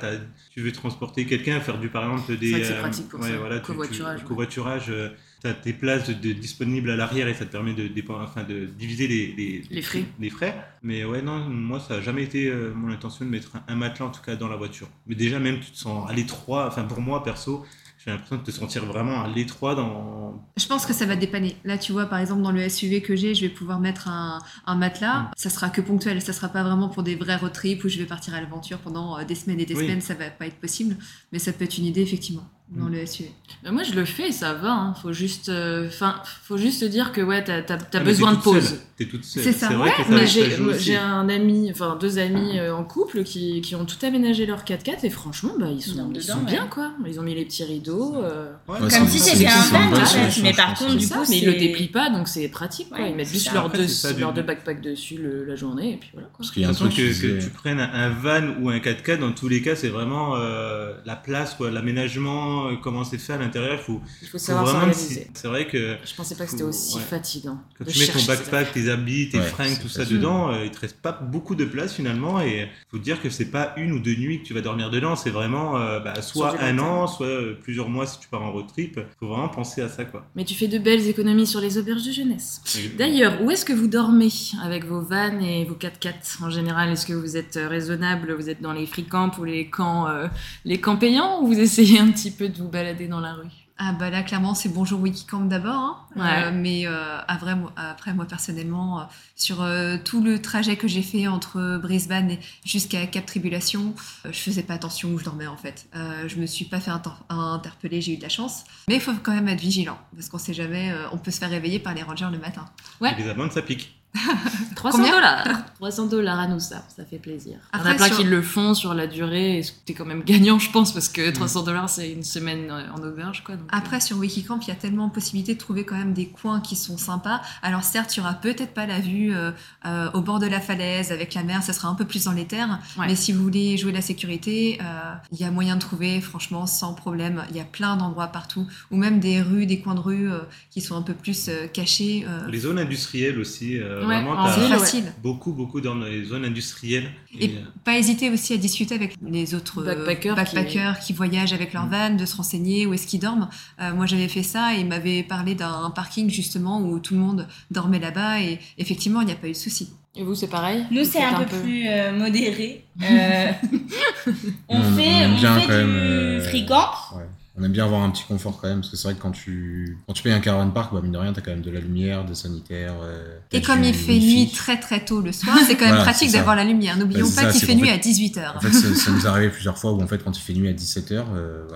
tu veux transporter quelqu'un, faire du par exemple des. C'est vrai que pour ça, voilà, tu- tu- covoiturage, ouais. covoiturage, euh, t'as tes places de, de- disponibles à l'arrière et ça te permet de, dépen- enfin, de diviser les, les, Les frais. les frais. Mais ouais, non, moi ça a jamais été euh, mon intention de mettre un, un matelas en tout cas dans la voiture. Mais déjà même tu te sens à l'étroit. Enfin pour moi perso, j'ai l'impression de te sentir vraiment à l'étroit dans. Je pense que ça va dépanner. Là, tu vois, par exemple, dans le SUV que j'ai, je vais pouvoir mettre un, un matelas. Mm. Ça sera que ponctuel. Ça sera pas vraiment pour des vrais road trips où je vais partir à l'aventure pendant euh, des semaines et des Oui. semaines. Ça va pas être possible. Mais ça peut être une idée, effectivement, dans Mm. le SUV. Bah, Moi, je le fais et ça va. hein. Faut juste, euh, enfin, faut juste dire que ouais, t'as, t'as- t'as Ah, besoin de pause. seule. T'es toute seule. C'est ça, vrai ouais, que ça, Mais j'ai, un ami, enfin deux amis euh, en couple qui, qui ont tout aménagé leur 4x4 et franchement, bah, ils sont, Bien ils dedans, sont ouais. bien quoi. Ils ont mis les petits rideaux. euh, Ouais, Comme si c'était un van, en fait. Mais par pense. contre, du coup, mais ils le déplient pas, donc c'est pratique. Quoi. Ils mettent juste leurs deux, du- deux backpacks dessus la journée et puis voilà. Quoi. Parce qu'il y a un truc que, tu prennes un van ou un 4x4, dans tous les cas, c'est vraiment euh, la place, quoi, l'aménagement, euh, comment c'est fait à l'intérieur. Il faut, Il faut savoir s'organiser. C'est vrai que Je pensais pas que c'était aussi ouais. fatigant. quand tu mets ton backpack, tes habits, tes Ouais, fringues, tout ça facile. dedans, euh, il te reste pas beaucoup de place finalement. Et faut dire que c'est pas une ou deux nuits que tu vas dormir dedans. C'est vraiment euh, bah, soit un an, soit euh, plusieurs mois si tu pars en road trip. Faut vraiment penser à ça, quoi. Mais tu fais de belles économies sur les auberges de jeunesse. D'ailleurs, où est-ce que vous dormez avec vos vannes et vos 4x4 en général? Est-ce que vous êtes raisonnable? Vous êtes dans les free camps ou les camps, euh, les camps payants ou vous essayez un petit peu de vous balader dans la rue Ah bah là clairement c'est bonjour Wikicamp d'abord, hein. Ouais. Euh, mais euh, après, moi, après moi personnellement euh, sur euh, tout le trajet que j'ai fait entre Brisbane et jusqu'à Cap Tribulation, euh, je faisais pas attention où je dormais en fait. Euh, je me suis pas fait inter- interpeller, j'ai eu de la chance, mais il faut quand même être vigilant parce qu'on sait jamais, euh, on peut se faire réveiller par les rangers le matin. Ouais. Les amendes, ça pique. 300 Combien dollars 300 dollars à nous, ça, ça fait plaisir. Il y en Après, a plein sur- qui le font sur la durée, et t'es quand même gagnant, je pense, parce que 300 dollars, c'est une semaine euh, en auberge, quoi. donc, euh, Après, sur Wikicamp, il y a tellement de possibilités de trouver quand même des coins qui sont sympas. Alors certes, il y aura peut-être pas la vue euh, euh, au bord de la falaise avec la mer, ça sera un peu plus dans les terres. Ouais. Mais si vous voulez jouer la sécurité, euh, il y a moyen de trouver, franchement, sans problème. Il y a plein d'endroits partout, ou même des rues, des coins de rue euh, qui sont un peu plus euh, cachés. euh, Les zones industrielles aussi, euh, Ouais, vraiment, en ville, facile. beaucoup, beaucoup dans les zones industrielles. Et euh, pas hésiter aussi à discuter avec les autres euh, Backpackers backpackers qui... voyagent avec leur van, de se renseigner où est-ce qu'ils dorment. Euh, moi, j'avais fait ça et ils m'avaient parlé d'un parking justement où tout le monde dormait là-bas et effectivement, il n'y a pas eu de souci. Et vous, c'est pareil? Nous, c'est un peu, plus euh, modéré. Euh, on On- fait, on fait du euh, free camp. Ouais. On aime bien avoir un petit confort quand même, parce que c'est vrai que quand tu, quand tu payes un caravan park, bah, mine de rien, t'as quand même de la lumière, des sanitaires. euh, Et comme il fait nuit très très tôt le soir, c'est quand même Voilà, pratique d'avoir la lumière. N'oublions Bah, pas qu'il fait nuit fait- à 18h. En fait, ça, ça nous est arrivé plusieurs fois où en fait, quand il fait nuit à 17h,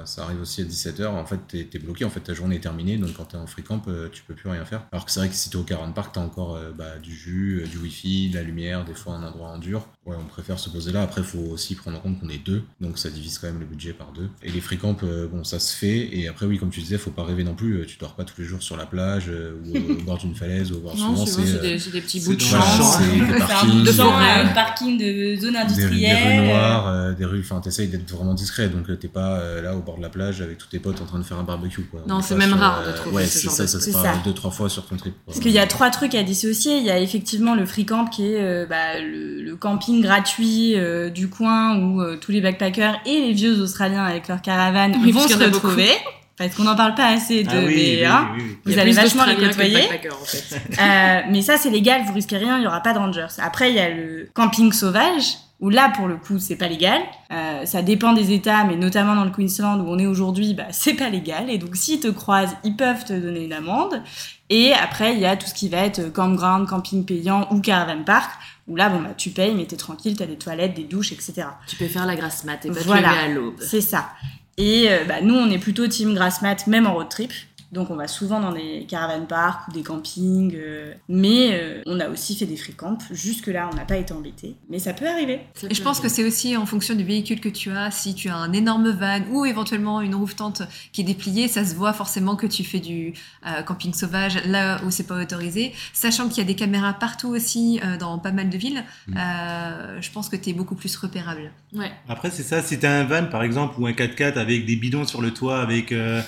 ça arrive aussi à 17h, en fait, t'es es bloqué, en fait, ta journée est terminée, donc quand t'es en free camp, euh, tu peux plus rien faire. Alors que c'est vrai que si t'es au caravan park, t'as encore euh, bah, du jus, euh, du wifi, de la lumière, des fois un endroit en dur. Ouais, on préfère se poser là. Après, faut aussi prendre en compte qu'on est deux, donc ça divise quand même le budget par deux. Et les free camps, euh, bon, ça se fait. Et après, oui, comme tu disais, faut pas rêver non plus. euh, Tu dors pas tous les jours sur la plage euh, ou au bord d'une falaise ou au bord Non, souvent, c'est euh, des, des petits bouts de champ. c'est des parkings, de champ, parking de zone des, industrielle. des rues noires, euh, des rues. Enfin, t'essayes d'être vraiment discret, donc euh, t'es pas euh, là au bord de la plage avec tous tes potes en train de faire un barbecue. Quoi. Non, On est c'est même sur, rare euh, de trouver Ouais, ce c'est genre ça, de ça se ça. deux trois fois sur ton trip. quoi. Parce qu'il y a trois trucs à dissocier. Il y a effectivement le free camp qui est euh, bah, le, le camping gratuit euh, du coin où euh, tous les backpackers et les vieux Australiens avec leur caravane Oui, vont se qu'il retrouver. Parce qu'on n'en parle pas assez de... Ah oui, mais, oui, hein, oui, oui. Il y Vous allez vachement les côtoyer. backpackers, en fait. Euh, mais ça, c'est légal, vous risquez rien, il n'y aura pas de rangers. Après, il y a le camping sauvage, où là, pour le coup, c'est pas légal. Euh, ça dépend des États, mais notamment dans le Queensland où on est aujourd'hui, bah, c'est pas légal. Et donc, s'ils te croisent, ils peuvent te donner une amende. Et après, il y a tout ce qui va être campground, camping payant ou caravan park, où là, bon, bah, tu payes, mais t'es tranquille, t'as des toilettes, des douches, etc. Tu peux faire la grasse mat et pas Voilà. te lever à l'aube. C'est ça. Et euh, bah, nous, on est plutôt team grass mat, même en road trip. Donc on va souvent dans des caravan parks ou des campings. euh, mais euh, on a aussi fait des free camps. Jusque-là, on n'a pas été embêtés. Mais ça peut arriver. Ça Et je pense que c'est aussi en fonction du véhicule que tu as. Si tu as un énorme van ou éventuellement une roof tente qui est dépliée, ça se voit forcément que tu fais du euh, camping sauvage là où c'est pas autorisé. Sachant qu'il y a des caméras partout aussi euh, dans pas mal de villes, Mm. euh, je pense que tu es beaucoup plus repérable. Ouais. Après, c'est ça, si t'as un van par exemple ou un 4x4 avec des bidons sur le toit avec euh,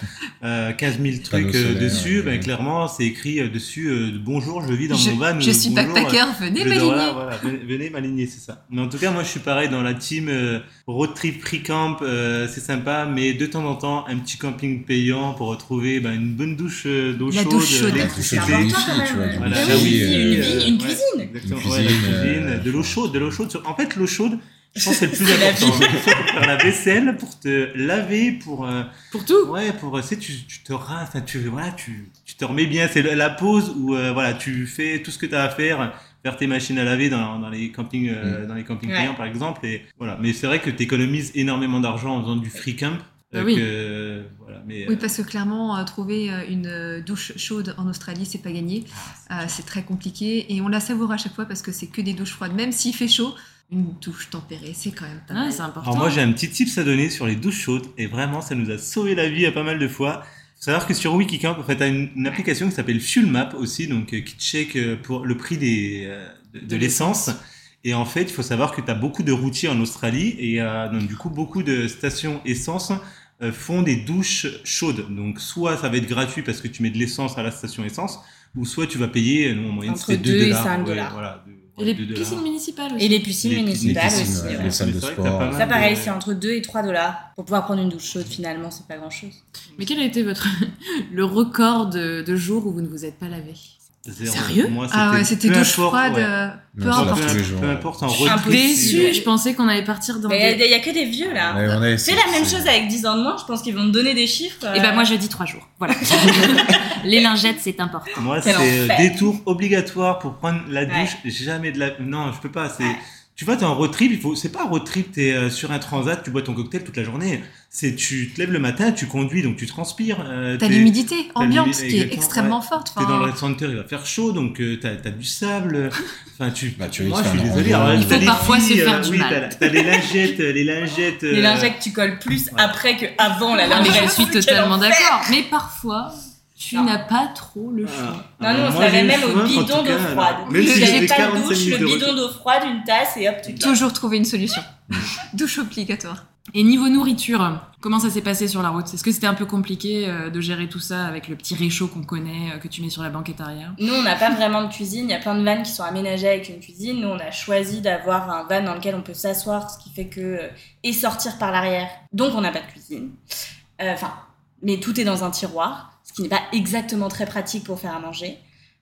euh, 15 000 Panneaux euh, dessus, ouais. ben, clairement, c'est écrit euh, dessus euh, bonjour, je vis dans je mon van. je suis backpacker, venez m'aligner. Voilà, voilà, venez, m'aligner, c'est ça. Mais en tout cas, moi, je suis pareil dans la team euh, road trip free camp, euh, c'est sympa, mais de temps en temps, un petit camping payant pour retrouver ben, une bonne douche euh, d'eau chaude, douche chaude. La une cuisine. exactement, Une ouais, la cuisine, de l'eau chaude, de l'eau chaude. En fait, l'eau chaude, je pense que c'est le plus la important. Pour faire la vaisselle, pour te laver, pour euh, Pour tout ouais, pour tu sais, tu, tu te rinces, enfin, tu voilà, tu, tu te remets bien. C'est le- la pause où euh, voilà, tu fais tout ce que tu as à faire, faire tes machines à laver dans, dans les campings, euh, dans les campings Ouais. payants par exemple. Et voilà, mais c'est vrai que tu économises énormément d'argent en faisant du free camp. Bah euh, oui. que, voilà, mais Oui, euh, parce que clairement, euh, trouver euh, une euh, douche chaude en Australie, c'est pas gagné. ah, Euh, c'est très compliqué et on la savoure à chaque fois parce que c'est que des douches froides. Même s'il fait chaud, une douche tempérée, c'est quand même pas Ouais, mal. c'est important. Alors moi j'ai un petit tips à donner sur les douches chaudes et vraiment ça nous a sauvé la vie à pas mal de fois. Faut savoir que sur Wikicamp, en fait, t'as une, une application qui s'appelle Fuel Map aussi, donc euh, qui check euh, pour le prix des, euh, de, l'essence. Et en fait, il faut savoir que tu as beaucoup de routiers en Australie et euh, donc du coup beaucoup de stations essence euh, font des douches chaudes. Donc soit ça va être gratuit parce que tu mets de l'essence à la station essence, ou soit tu vas payer, nous en moyenne Entre c'était 2 deux et dollars. cinq ouais, dollars. voilà, deux- Et les piscines municipales aussi. Et les piscines Les piscines- municipales les piscines, aussi. ouais, ouais. les salles de sport. Ça, pareil, de- c'est entre 2 et 3 dollars pour pouvoir prendre une douche chaude. Finalement, c'est pas grand-chose. Mais quel a été votre le record de, de jours où vous ne vous êtes pas lavé? Zéro. Sérieux Moi, Ah ouais, c'était peu douche importe, froide, ouais. euh, peu importe. tous les jours. Peu importe en Je suis road trip, déçue, c'est- je pensais qu'on allait partir dans Mais il des... y, a que des vieux là. C'est la même chose avec 10 ans de moins, je pense qu'ils vont te donner des chiffres. Et euh, ben moi je dis trois jours. Voilà. Les lingettes c'est important. Moi, c'est euh, détour obligatoire pour prendre la douche. Jamais de la. Non, je peux pas. C'est. Ouais. Tu vois, t'es en road trip. Il faut. C'est pas un road trip. T'es euh, sur un transat. Tu bois ton cocktail toute la journée. C'est tu te lèves le matin, tu conduis, donc tu transpires. euh, T'as l'humidité ambiante qui est extrêmement ouais. forte. T'es dans le red center, il va faire chaud, donc euh, t'as as du sable. Enfin, tu. Bah, tu Moi, je suis désolé. alors, où- Il faut les parfois se faire euh, du oui, mal. t'as- T'as les lingettes, euh, les lingettes. Les euh, lingettes, tu colles plus Ouais. après que avant la Ah, mais lingette. je suis totalement d'accord. Mais parfois, tu n'as pas trop le choix. ah, Non, non, on lavait même au bidon d'eau froide. Même si J'avais pas de 45 douche, le bidon d'eau froide, une tasse et hop, tu toujours trouver une solution. Douche obligatoire. Et niveau nourriture, comment ça s'est passé sur la route? Est-ce que c'était un peu compliqué euh, de gérer tout ça avec le petit réchaud qu'on connaît, euh, que tu mets sur la banquette arrière? Nous, on n'a pas vraiment de cuisine. Il y a plein de vannes qui sont aménagées avec une cuisine. Nous, on a choisi d'avoir un van dans lequel on peut s'asseoir, ce qui fait que. euh, et sortir par l'arrière. Donc, on n'a pas de cuisine. Euh, Enfin, mais tout est dans un tiroir, qui n'est pas exactement très pratique pour faire à manger.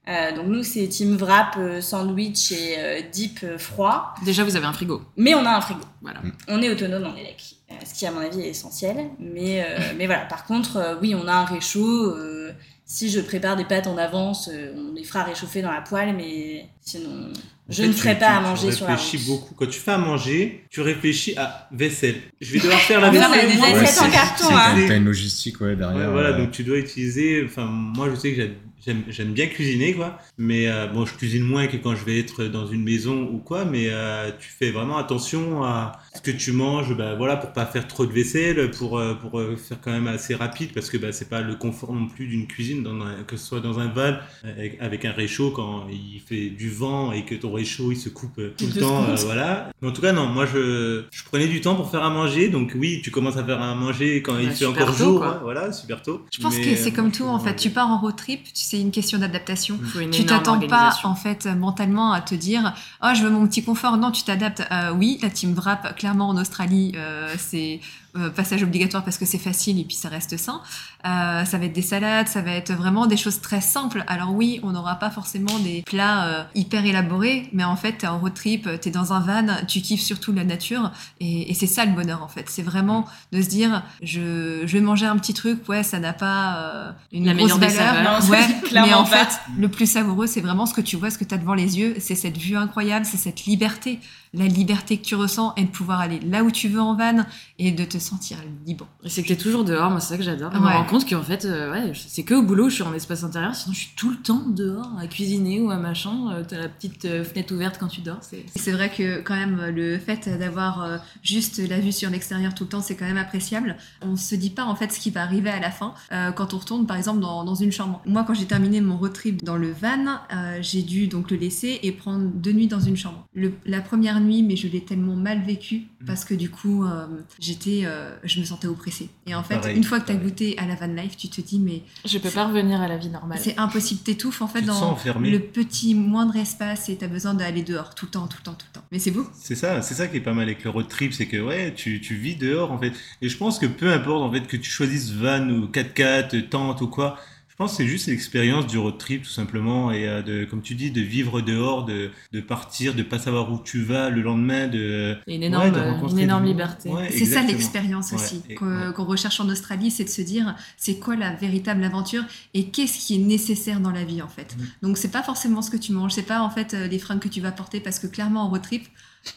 Euh, donc, nous, c'est team wrap, euh, sandwich et euh, dip euh, froid. Déjà, vous avez un frigo. Mais on a un frigo. Voilà. On est autonome en élec, euh, ce qui à mon avis est essentiel. Mais, euh, mais voilà, par contre, euh, oui, on a un réchaud. euh, si je prépare des pâtes en avance, euh, on les fera réchauffer dans la poêle, mais sinon, je En ne ferai tu- pas à tu- manger tu sur la réfléchis route. beaucoup. Quand tu fais à manger, tu réfléchis à vaisselle. Je vais devoir faire la Ah, mais on a vaisselle. des moi, assiettes ouais, en c'est- carton, hein. T'as une logistique ouais, Ouais, derrière. voilà, euh, donc tu dois utiliser. Enfin, moi, je sais que j'aime- j'aime j'aime bien cuisiner, quoi. Mais euh, bon, je cuisine moins que quand je vais être dans une maison ou quoi. Mais euh, tu fais vraiment attention à ce que tu manges, bah, voilà, pour pas faire trop de vaisselle, pour euh, pour euh, faire quand même assez rapide, parce que bah, c'est pas le confort non plus d'une cuisine, dans un- que ce soit dans un van avec, avec un réchaud quand il fait du vent et que ton réchaud il se coupe euh, tout le te temps, euh, voilà. Mais en tout cas, non, moi je je prenais du temps pour faire à manger, donc oui, tu commences à faire à manger quand il Ouais, fait super encore tôt, jour, voilà, super tôt. Je pense Mais, que c'est comme tout en fait. Tu pars en road trip, c'est une question d'adaptation. Tu t'attends pas en fait mentalement à te dire oh je veux mon petit confort non tu t'adaptes Euh, oui la team wrap clairement en Australie euh, c'est euh, passage obligatoire parce que c'est facile et puis ça reste sain. Euh, ça va être des salades ça va être vraiment des choses très simples. Alors oui on n'aura pas forcément des plats euh, hyper élaborés mais en fait t'es en road trip t'es dans un van tu kiffes surtout la nature et, et c'est ça le bonheur en fait. C'est vraiment de se dire je, je vais manger un petit truc ouais ça n'a pas une La grosse valeur. Non, ouais, mais en pas. fait le plus savoureux, c'est vraiment ce que tu vois, ce que tu as devant les yeux, c'est cette vue incroyable, c'est cette liberté, la liberté que tu ressens et de pouvoir aller là où tu veux en van et de te sentir libre. Et C'est que t'es toujours dehors, moi c'est ça que j'adore. Je Ouais. me rends compte qu'en fait, euh, ouais, c'est que au boulot, je suis en espace intérieur, sinon je suis tout le temps dehors à cuisiner ou à machin. Euh, T'as la petite euh, fenêtre ouverte quand tu dors. c'est- vrai que quand même le fait d'avoir euh, juste la vue sur l'extérieur tout le temps, c'est quand même appréciable. On se dit pas en fait ce qui va arriver à la fin euh, quand on retourne par exemple dans, dans une chambre. Moi quand j'ai terminé mon road trip dans le van, euh, j'ai dû donc le laisser et prendre deux nuits dans une chambre. Le- la première nuit, mais je l'ai tellement mal vécu parce que du coup euh, j'étais, euh, je me sentais oppressée. Et en fait, Pareil, une fois que tu as goûté à la van life, tu te dis mais Je peux pas revenir à la vie normale. c'est impossible, t'étouffes en fait Tu dans le petit moindre espace et t'as besoin d'aller dehors tout le temps, tout le temps, tout le temps. Mais c'est beau. C'est ça, c'est ça qui est pas mal avec le road trip, c'est que ouais, tu, tu vis dehors en fait. Et je pense que peu importe en fait que tu choisisses van ou 4x4, tente ou quoi, je pense que c'est juste l'expérience du road trip tout simplement et euh, de, comme tu dis, de vivre dehors, de, de partir, de pas savoir où tu vas le lendemain, de une énorme, de rencontrer une énorme du- liberté. Ouais, C'est ça l'expérience Ouais, aussi qu'on recherche en Australie, c'est de se dire c'est quoi la véritable aventure et qu'est-ce qui est nécessaire dans la vie en fait. Mhm. Donc c'est pas forcément ce que tu manges, c'est pas en fait euh, les fringues que tu vas porter parce que clairement en road trip,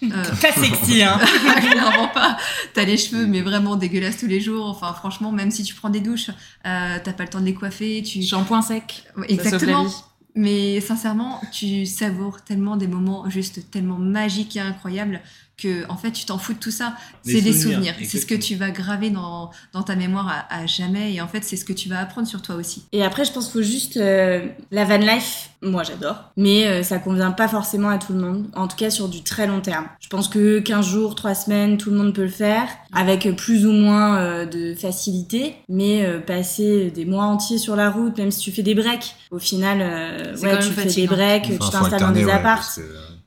euh, Pas sexy, hein. clairement pas. T'as les cheveux mais vraiment dégueulasses tous les jours. Enfin franchement même si tu prends des douches, euh, t'as pas le temps de les coiffer. Tu Shampoing sec. Ouais, exactement. Mais sincèrement, tu savoures tellement des moments juste tellement magiques et incroyables que en fait tu t'en fous de tout ça. C'est des souvenirs, souvenirs. C'est ce que tu vas graver dans, dans ta mémoire à, à jamais et en fait c'est ce que tu vas apprendre sur toi aussi. Et après, je pense qu'il faut juste. euh, la van life, moi j'adore, mais euh, ça convient pas forcément à tout le monde, en tout cas sur du très long terme. Je pense que 15 jours, 3 semaines, tout le monde peut le faire, avec plus ou moins euh, de facilité, mais euh, passer des mois entiers sur la route, même si tu fais des breaks, au final, euh, ouais, tu fais des breaks, Enfin, tu t'installes dans des ouais, apparts.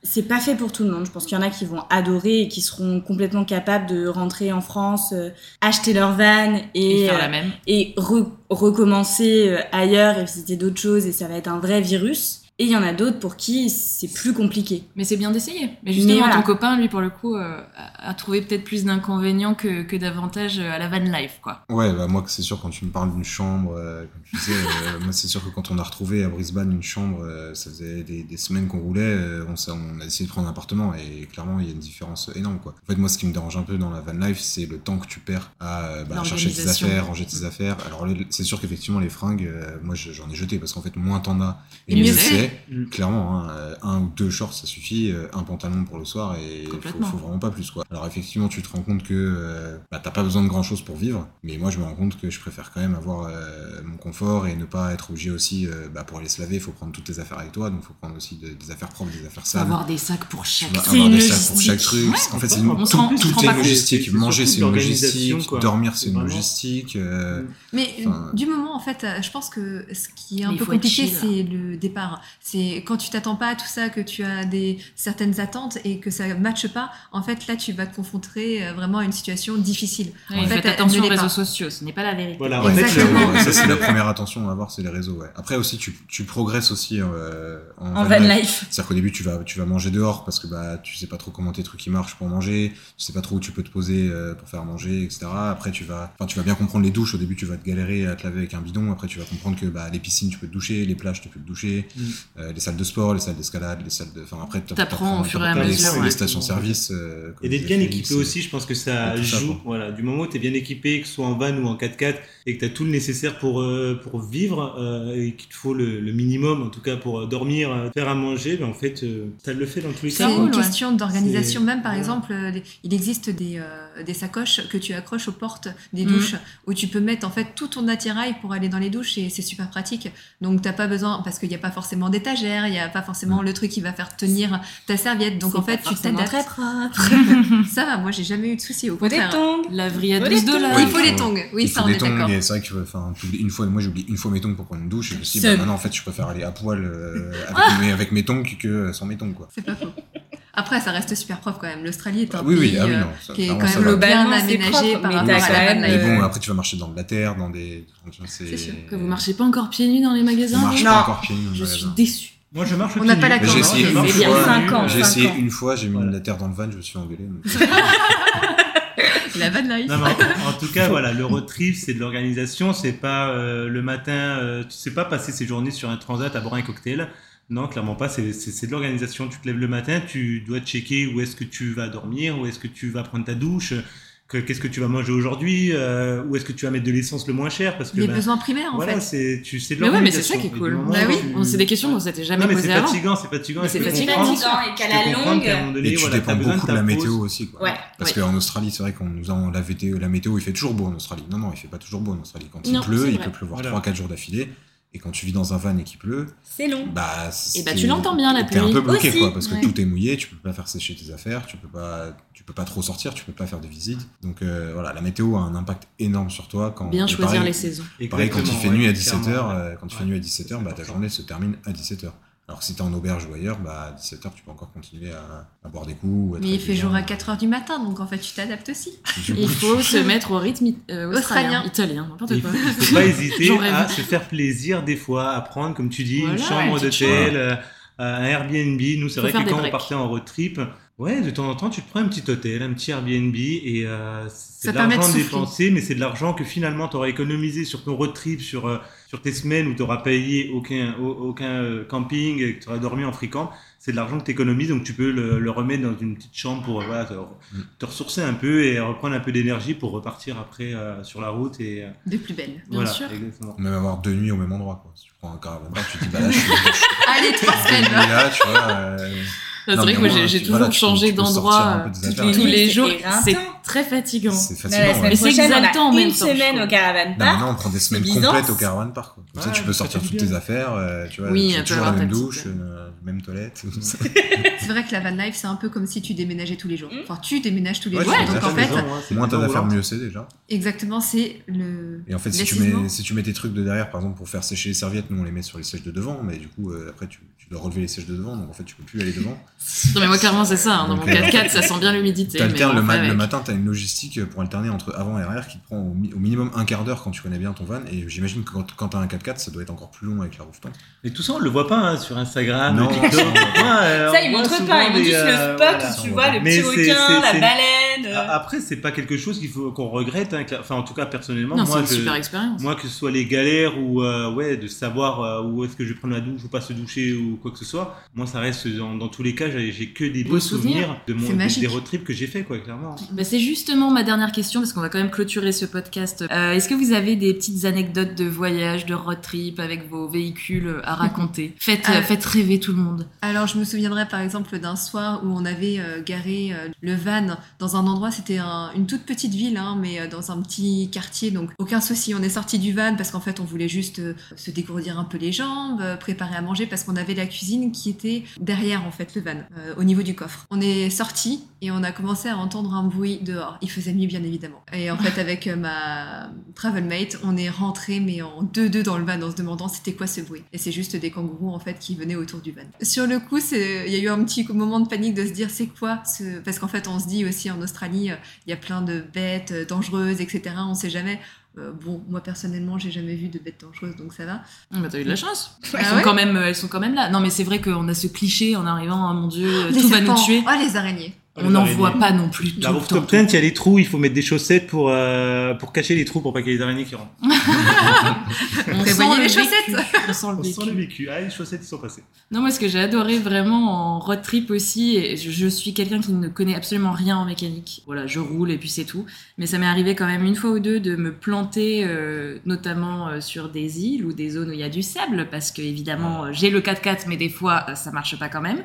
Euh, C'est pas fait pour tout le monde. Je pense qu'il y en a qui vont adorer et qui seront complètement capables de rentrer en France, euh, acheter leur van Et et, faire euh, la même. et re- recommencer euh, ailleurs et visiter d'autres choses et ça va être un vrai virus. Et il y en a d'autres pour qui c'est plus compliqué. Mais c'est bien d'essayer. Mais justement, Mais voilà. ton copain, lui, pour le coup, euh, a trouvé peut-être plus d'inconvénients que, que d'avantages à la van life, quoi. Ouais, bah moi c'est sûr quand tu me parles d'une chambre, euh, comme tu disais, euh, moi c'est sûr que quand on a retrouvé à Brisbane une chambre, euh, ça faisait des, des semaines qu'on roulait, euh, on, a essayé de prendre un appartement et clairement il y a une différence énorme quoi. En fait moi ce qui me dérange un peu dans la van life c'est le temps que tu perds à euh, bah, chercher tes affaires, ranger tes affaires. Alors c'est sûr qu'effectivement les fringues, euh, moi je- j'en ai jeté parce qu'en fait moins t'en as et mieux c'est. Mm. Clairement, hein, euh, un ou deux shorts ça suffit, euh, un pantalon pour le soir et faut, Complètement. faut vraiment pas plus quoi. Alors effectivement tu te rends compte que euh, bah, t'as pas besoin de grand chose pour vivre, mais moi je me rends compte que je préfère quand même avoir euh, mon confort et ne pas être obligé aussi, euh, bah, pour aller se laver, il faut prendre toutes tes affaires avec toi, donc il faut prendre aussi de- des affaires propres, des affaires Faut sales. avoir des sacs pour chaque C'est avoir des sacs pour chaque truc. Ouais, en fait, c'est une, tout, tout est logistique. Manger, c'est une logistique. quoi. Dormir, c'est C'est une vraiment- logistique. euh, Mais du moment, en fait, je pense que ce qui est un Mais il peu faut compliqué, c'est le départ. C'est quand tu t'attends pas à tout ça, que tu as des certaines attentes et que ça matche pas. En fait, là, tu vas te confronter euh, vraiment à une situation difficile. Ouais, en fait, faites attention aux réseaux pas. sociaux, ce n'est pas la vérité. Voilà, en fait, Exactement. c'est- ça, c'est la première attention à avoir, c'est les réseaux. Ouais. Après aussi, tu, tu progresses aussi euh, en, En van life. life. C'est-à-dire qu'au début, tu vas, tu vas manger dehors parce que bah, tu sais pas trop comment tes trucs ils marchent pour manger, tu sais pas trop où tu peux te poser euh, pour faire manger, etc. Après, tu vas, enfin, tu vas bien comprendre les douches. Au début, tu vas te galérer à te laver avec un bidon. Après, tu vas comprendre que bah, les piscines, tu peux te doucher, les plages, tu peux te doucher, Mm. Euh, les salles de sport, les salles d'escalade, les salles de. Enfin, après, t'as- T'apprends au fur et à les- mesure, Les, ouais. stations-service. euh, comme Et d'être bien équipé aussi, je pense que ça joue. voilà, du moment où tu es bien équipé, que ce soit en van ou en 4x4, et que tu as tout le nécessaire pour, euh, pour vivre, euh, et qu'il te faut le, le minimum, en tout cas pour euh, dormir, faire à manger, ben en fait, euh, ça le fait dans tous les C'est cas. une cool, ouais. question d'organisation. C'est- Même par exemple, euh, des- il existe des, euh, des sacoches que tu accroches aux portes des Mhm. douches où tu peux mettre en fait tout ton attirail pour aller dans les douches et c'est super pratique. Donc t'as pas besoin parce qu'il n'y a pas forcément d'étagère, il n'y a pas forcément le truc qui va faire tenir ta serviette. Donc en fait tu t'adaptes. très propre. Ça va, moi j'ai jamais eu de soucis. Au Faut des contraire. tongs. La vrille à Faut 12 des dollars. Il faut des tongs. Oui, ça on des est d'accord. Et c'est vrai que enfin, une fois, moi j'oublie une fois mes tongs pour prendre une douche, et je me suis dit, bah, maintenant en fait je préfère aller à poil euh, avec, mes, avec mes tongs que sans mes tongs quoi. C'est pas faux. Après, ça reste super propre quand même. L'Australie est un Ah, oui, oui, pays ah oui, euh, non, ça, qui est quand même Globalement, aménagé par mais rapport à quand la Mais bon, après tu vas marcher dans de la terre, dans des. C'est sûr. Que vous marchez pas encore pieds nus dans les magasins marche pas Non. encore pieds nus dans le Je suis déçue. Moi, je marche On pieds n'a pas la Mais J'ai essayé une fois. J'ai mis Voilà. la terre dans le van, je me suis engueulé. donc- La van life. Non, mais en, en tout cas, voilà, le road trip, c'est de l'organisation. C'est pas euh, le matin, euh, tu sais pas passer ses journées sur un transat à boire un cocktail. Non, clairement pas. C'est de l'organisation. Tu te lèves le matin, tu dois checker où est-ce que tu vas dormir, où est-ce que tu vas prendre ta douche, qu'est-ce que tu vas manger aujourd'hui, euh, où est-ce que tu vas mettre de l'essence le moins cher, parce que Les ben, besoins primaires en voilà, fait. c'est tu sais de Mais ouais, mais c'est ça qui est cool. Bah oui. tu- On- C'est des questions qu'on s'était jamais posées c'est avant. fatigant, c'est fatigant. C'est fatigant. et qu'à la longue. donné, Et tu voilà, dépends beaucoup de la pause. météo aussi. Quoi. Ouais. Parce Oui. qu'en Australie, c'est vrai qu'on nous a la météo, la météo, il fait toujours beau en Australie. Non, non, il fait pas toujours beau en Australie. Quand il Non, pleut, c'est il peut pleuvoir Voilà. 3-4 jours d'affilée. Et quand tu vis dans un van et qu'il pleut, C'est long. bah, Et bah, tu l'entends bien, la T'es un pluie. peu bloqué, Aussi. quoi, parce que Ouais. tout est mouillé, tu peux pas faire sécher tes affaires, tu peux pas, tu peux pas trop sortir, tu peux pas faire de visites. Donc euh, voilà, la météo a un impact énorme sur toi. Quand, Bien choisir pareil, les saisons. Pareil, quand il fait ouais, nuit à clairement, 17h, ouais. quand il fait nuit à 17h, C'est bah, ta journée se termine à 17h. Alors si t'es en auberge ou ailleurs, bah, à 17h, tu peux encore continuer à, à boire des coups. ou être Mais il fait jour à 4h du matin, donc en fait tu t'adaptes aussi. Il faut se mettre au rythme euh, australien, Australien. italien, n'importe Il quoi. faut, il faut pas hésiter à se faire plaisir des fois, à prendre, comme tu dis, une Voilà, chambre une d'hôtel, euh, un Airbnb. Nous, c'est Faut vrai que quand on partait en road trip, ouais, de temps en temps, tu te prends un petit hôtel, un petit Airbnb, et euh, c'est de l'argent dépensé, mais c'est de l'argent que finalement tu auras économisé sur ton road trip, sur, euh, sur tes semaines où tu n'auras payé aucun, au- aucun euh, camping, et que tu auras dormi en fricant. C'est de l'argent que tu économises, donc tu peux le, le remettre dans une petite chambre pour voilà, te, Mm. te ressourcer un peu et reprendre un peu d'énergie pour repartir après euh, sur la route. Et, De plus belle. Bien voilà, sûr. exactement. Même avoir deux nuits au même endroit. Quoi. Si tu prends un caravan park, tu te dis, bah là, je suis, Allez, trois semaines. là, tu vois. C'est Non, vrai que j'ai toujours voilà, changé d'endroit euh, tous les jours. C'est très fatigant. C'est fatigant. Mais c'est exaltant en on a même une semaine au caravan Non, park. maintenant, on prend des semaines complètes au caravan park. quoi. Comme ça, tu peux sortir toutes tes affaires, euh, tu vois, Oui, tu un as peu toujours la même douche. Euh, même toilette. C'est vrai que la van life, c'est un peu comme si tu déménageais tous les jours. Mm. Enfin, tu déménages tous les Ouais, jours. tu donc en fait, jours. Moins t'as d'affaires, mieux c'est déjà. exactement, c'est le. Et en fait, si tu, mets, si tu mets tes trucs de derrière, par exemple, pour faire sécher les serviettes, nous on les met sur les sèches de devant, mais du coup, euh, après, tu, tu dois relever les sèches de devant, donc en fait, tu peux plus aller devant. Non mais moi clairement c'est ça, hein. dans mon Donc, euh, 4x4 ça sent bien l'humidité. mais T'alternes le, ma- le matin, t'as une logistique pour alterner entre avant et arrière qui te prend au, mi- au minimum un quart d'heure quand tu connais bien ton van. Et j'imagine que quand, quand t'as un 4x4, ça doit être encore plus long avec la rooftop. Et tout ça, on le voit pas hein, sur Instagram, Non. Ça, euh, Ça, ils montrent pas, ils montrent juste le euh, spot voilà. où tu vois le Mais petit requin, la baleine. Euh. Après, c'est pas quelque chose qu'il faut qu'on regrette. hein, Enfin, en tout cas, personnellement, Non c'est moi, une je, super expérience. moi, que ce soit les galères ou euh, ouais, de savoir euh, où est-ce que je vais prendre la douche ou pas se doucher ou quoi que ce soit, moi, ça reste dans, dans tous les cas, j'ai que des beaux souvenirs. souvenirs de mon, des, des road trips que j'ai fait, quoi, clairement. Bah, c'est justement ma dernière question parce qu'on va quand même clôturer ce podcast. Euh, Est-ce que vous avez des petites anecdotes de voyage, de road trip avec vos véhicules à raconter? Faites, Ah. faites rêver tout le monde. Alors, je me souviendrai par exemple d'un soir où on avait euh, garé euh, le van dans un endroit, c'était un- une toute petite ville, hein, mais euh, dans un petit quartier, donc aucun souci. On est sorti du van parce qu'en fait, on voulait juste euh, se dégourdir un peu les jambes, euh, préparer à manger parce qu'on avait la cuisine qui était derrière en fait le van, au niveau du coffre. On est sorti et on a commencé à entendre un bruit dehors. Il faisait nuit, bien évidemment. Et en fait, avec ma travel mate, on est rentré mais en deux-deux dans le van en se demandant c'était quoi ce bruit. Et c'est juste des kangourous en fait qui venaient autour du van. Sur le coup, il y a eu un petit moment de panique de se dire c'est quoi ce... Parce qu'en fait, on se dit aussi en Australie, euh, il y a plein de bêtes euh, dangereuses, etc. On sait jamais. Euh, bon, moi personnellement, j'ai jamais vu de bêtes dangereuses, donc ça va. Ah, bah, t'as eu de la chance. Ah elles, sont ouais quand même, elles sont quand même là. Non mais c'est vrai qu'on a ce cliché en arrivant, ah, mon dieu, Les tout va nous tuer. Oh, les araignées. On n'en voit pas non plus tout La rooftop tent, il y a les trous, il faut mettre des chaussettes pour, euh, pour cacher les trous pour pas qu'il y ait des araignées qui rentrent. On sent le les chaussettes. vécu. On sent le On sent vécu. le vécu. Ah, les chaussettes, ils sont passées. Non, moi, ce que j'ai adoré vraiment en road trip aussi, et je, je suis quelqu'un qui ne connaît absolument rien en mécanique. Voilà, je roule et puis c'est tout. Mais ça m'est arrivé quand même une fois ou deux de me planter, euh, notamment euh, sur des îles ou des zones où il y a du sable, parce que évidemment, j'ai le 4x4, mais des fois, ça marche pas quand même.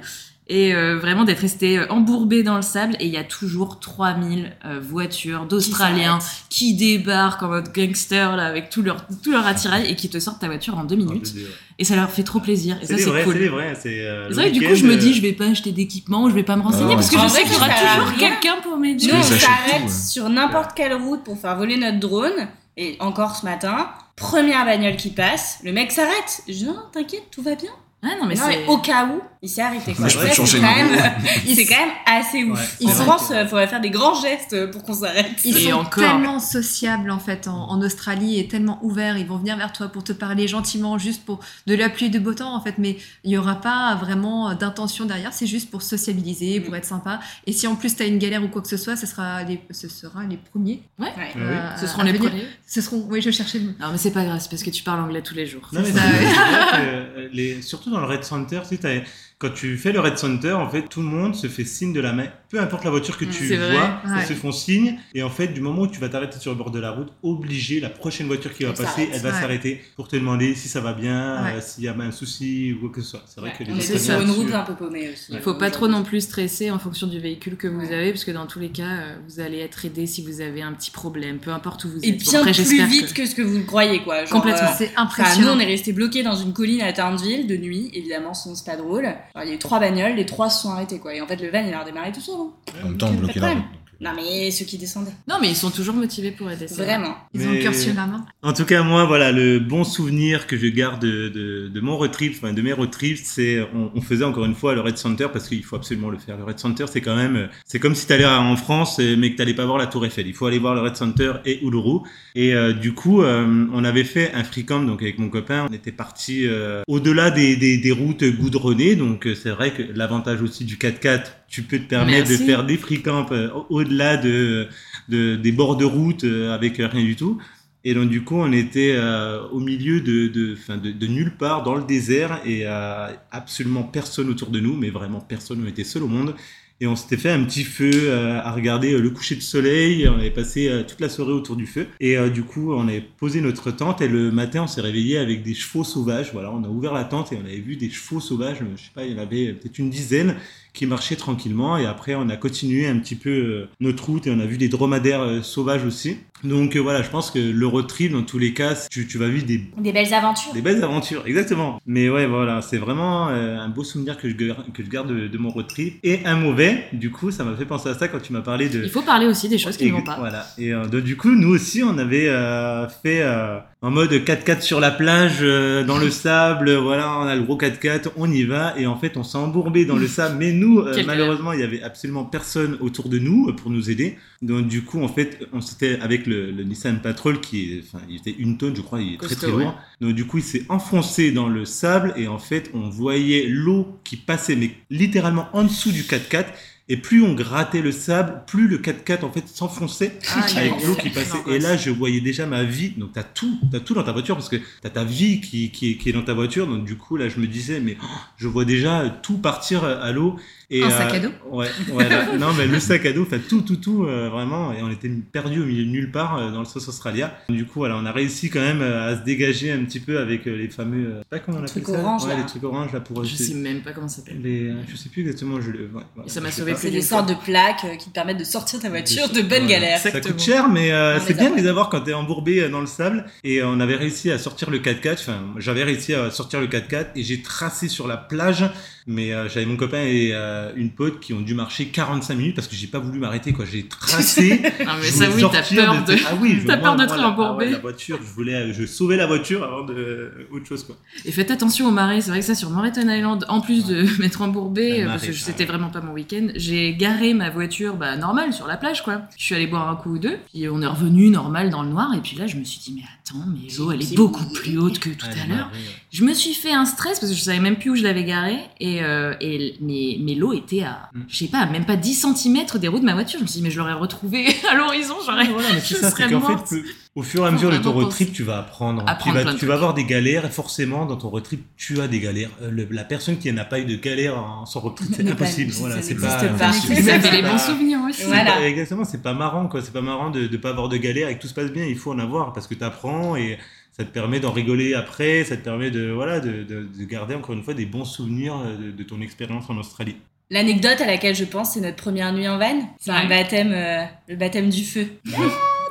Et euh, vraiment d'être resté euh, embourbé dans le sable, et il y a toujours 3000 euh, voitures d'Australiens qui débarquent en mode gangster, là, avec tout leur, tout leur attirail, et qui te sortent ta voiture en deux minutes. Et ça leur fait trop plaisir. Et C'est ça, c'est cool. c'est. C'est euh, C'est le vrai que du coup, je me dis, je vais pas acheter d'équipement, je vais pas me renseigner, Non, parce que je sais qu'il y aura toujours quelqu'un pour m'aider. Nous, on s'arrête ouais. sur n'importe quelle route pour faire voler notre drone. Et encore ce matin, première bagnole qui passe, le mec s'arrête. Je dis non, t'inquiète, tout va bien. Ah non, mais non, c'est. mais au cas où, il s'est arrêté. Quoi. Je peux changer quand, même, Ils- c'est quand même assez ouf. Ouais. En France, il faudrait faire des grands gestes pour qu'on s'arrête. Ils Et sont encore. tellement sociables en fait en, en Australie et tellement ouverts. Ils vont venir vers toi pour te parler gentiment, juste pour de la pluie et de beau temps en fait. Mais il y aura pas vraiment d'intention derrière. C'est juste pour sociabiliser, pour être sympa. Et si en plus tu as une galère ou quoi que ce soit, ce sera les, ce sera les premiers. Ouais. Euh, Ce seront les venir. premiers. Ce seront. Oui, je cherchais le mot. Non, mais c'est pas grave, parce que tu parles anglais tous les jours. Non, mais ça, c'est ouais. c'est vrai que, euh, les, surtout dans le Red Center, tu sais, quand tu fais le Red Center, en fait, tout le monde se fait signe de la main. Peu importe la voiture que Mm, tu vois, vrai, se font signe. Et en fait, du moment où tu vas t'arrêter sur le bord de la route, obligé, la prochaine voiture qui va Elle passer, elle va Ouais. s'arrêter pour te demander si ça va bien, Ouais. euh, s'il y a un souci ou quoi que ce soit. C'est vrai que les c'est sur une route un peu paumée aussi. Il faut pas trop non plus stresser en fonction du véhicule que vous avez, parce que dans tous les cas, euh, vous allez être aidé si vous avez un petit problème, peu importe où vous Et êtes. Bon, bien plus vite que- que... ce que vous croyez, quoi. Genre, Complètement. euh, C'est Enfin, nous, impressionnant. on est resté bloqués dans une colline à Townsville de nuit. Évidemment, sinon c'est pas drôle. Alors, il y a eu trois bagnoles, les trois se sont arrêtés, quoi. Et en fait, le van, il a redémarré tout seul. Hein. En même temps, de là. problème. Non, mais ceux qui descendaient. Non, mais ils sont toujours motivés pour aider. Vraiment. Ils ont le cœur sur la main. En tout cas, moi, voilà, le bon souvenir que je garde de, de, de mon road trip, enfin de mes road trips, c'est on, on faisait encore une fois le Red Center parce qu'il faut absolument le faire. Le Red Center, c'est quand même, euh, c'est comme si tu allais en France euh, mais que t'allais pas voir la Tour Eiffel. Il faut aller voir le Red Center et Uluru. Et euh, du coup, euh, on avait fait un free camp donc avec mon copain. On était parti euh, au-delà des, des, des routes goudronnées. Donc euh, c'est vrai que l'avantage aussi du 4x4, tu peux te permettre Merci. de faire des free camps au-delà de, de des bords de route euh, avec euh, rien du tout. Et donc du coup, on était euh, au milieu de, de, enfin, de, de nulle part dans le désert et euh, absolument personne autour de nous, mais vraiment personne. On était seul au monde. Et on s'était fait un petit feu euh, à regarder euh, le coucher de soleil. On avait passé euh, toute la soirée autour du feu. Et du coup, on avait posé notre tente. Et le matin, on s'est réveillé avec des chevaux sauvages. Voilà, on a ouvert la tente et on avait vu des chevaux sauvages. Je sais pas, il y en avait peut-être une dizaine qui marchaient tranquillement. Et après, on a continué un petit peu notre route et on a vu des dromadaires sauvages aussi. Donc voilà, je pense que le road trip, dans tous les cas, tu, tu vas vivre des Des belles aventures. des belles aventures, exactement. Mais ouais, voilà, c'est vraiment un beau souvenir que je, gar- que je garde de, de mon road trip. Et un mauvais, du coup, ça m'a fait penser à ça quand tu m'as parlé de... Il faut parler aussi des choses qui ne vont pas. Voilà. Et euh, donc, du coup, nous aussi, on avait euh, fait euh, en mode 4x4 sur la plage, euh, dans le sable. Voilà, on a le gros 4x4, on y va. Et en fait, on s'est embourbé dans le sable. Mais nous, euh, malheureusement, il y avait absolument personne autour de nous euh, pour nous aider. Donc, du coup, en fait, on s'était avec le, le Nissan Patrol qui est, enfin, il était une tonne, je crois, il est très très lourd. Donc, du coup, il s'est enfoncé dans le sable et en fait, on voyait l'eau qui passait, mais littéralement en dessous du 4x4. Et plus on grattait le sable, plus le 4x4 en fait s'enfonçait Aïe, avec l'eau qui passait. Et là, je voyais déjà ma vie. Donc, t'as tout, t'as tout dans ta voiture parce que t'as ta vie qui, qui est dans ta voiture. Donc, du coup, là, je me disais, mais oh, je vois déjà tout partir à l'eau. Et, Un sac à dos Ouais, voilà. non, mais le sac à dos, enfin, tout, tout, tout, euh, vraiment. Et on était perdu au milieu de nulle part euh, dans le sauce Australia. Du coup, voilà, on a réussi quand même euh, à se dégager un petit peu avec euh, les fameux, euh, je sais pas comment on appelle trucs ça. oranges, ouais, les trucs oranges là pour. Je sais même pas comment ça s'appelle. Les, euh, je sais plus exactement. Je le. ouais, voilà, ça m'a sauvé. C'est des sortes de plaques euh, qui te permettent de sortir ta voiture de bonne Ouais. galère. Ça coûte cher, mais euh, c'est bien de les avoir quand t'es embourbé euh, dans le sable. Et euh, on avait réussi à sortir le 4x4. Enfin, j'avais réussi à sortir le 4x4 et j'ai tracé sur la plage. Mais euh, j'avais mon copain et euh, une pote qui ont dû marcher 45 minutes parce que j'ai pas voulu m'arrêter. quoi. J'ai tracé. Non, mais je ça, oui, t'as peur de. Ah oui, je- peur de la- embourbé. ah ouais, la voiture, je voulais, euh, je sauvais la voiture avant de euh, autre chose quoi. Et faites attention aux marées, c'est vrai que ça sur Moreton Island, en plus de m'être embourbé, euh, marée, parce que c'était ouais. vraiment pas mon week-end, j'ai garé ma voiture bah, normale sur la plage quoi. Je suis allée boire un coup ou deux, puis on est revenu normal dans le noir, et puis là je me suis dit mais attends, mais l'eau elle est beaucoup plus haute que tout Ah, à l'heure. Je me suis fait un stress parce que je savais même plus où je l'avais garé, et, euh, et mais, mais l'eau était à, Mm. je sais pas, même pas 10 cm des roues de ma voiture. Je me suis dit mais je l'aurais retrouvé à l'horizon, j'aurais. Voilà, mais c'est ça, c'est qu'en fait, au fur et à mesure de ton road trip, tu vas apprendre. Apprendre tu vas, tu avoir des galères, et forcément, dans ton road trip, tu as des galères. Euh, le- la personne qui n'a pas eu de galère en son road trip, c'est pas- impossible. ça Voilà, c'est pas. pas. C'est les bons pas- souvenirs aussi. Voilà. pas- Exactement, c'est pas marrant, quoi. C'est pas marrant de ne pas avoir de galère et que tout se passe bien. Il faut en avoir parce que tu apprends et ça te permet d'en rigoler après. Ça te permet de, voilà, de, de- de garder encore une fois des bons souvenirs de, de ton expérience en Australie. L'anecdote à laquelle je pense, c'est notre première nuit en van. C'est un baptême, euh, le baptême du feu.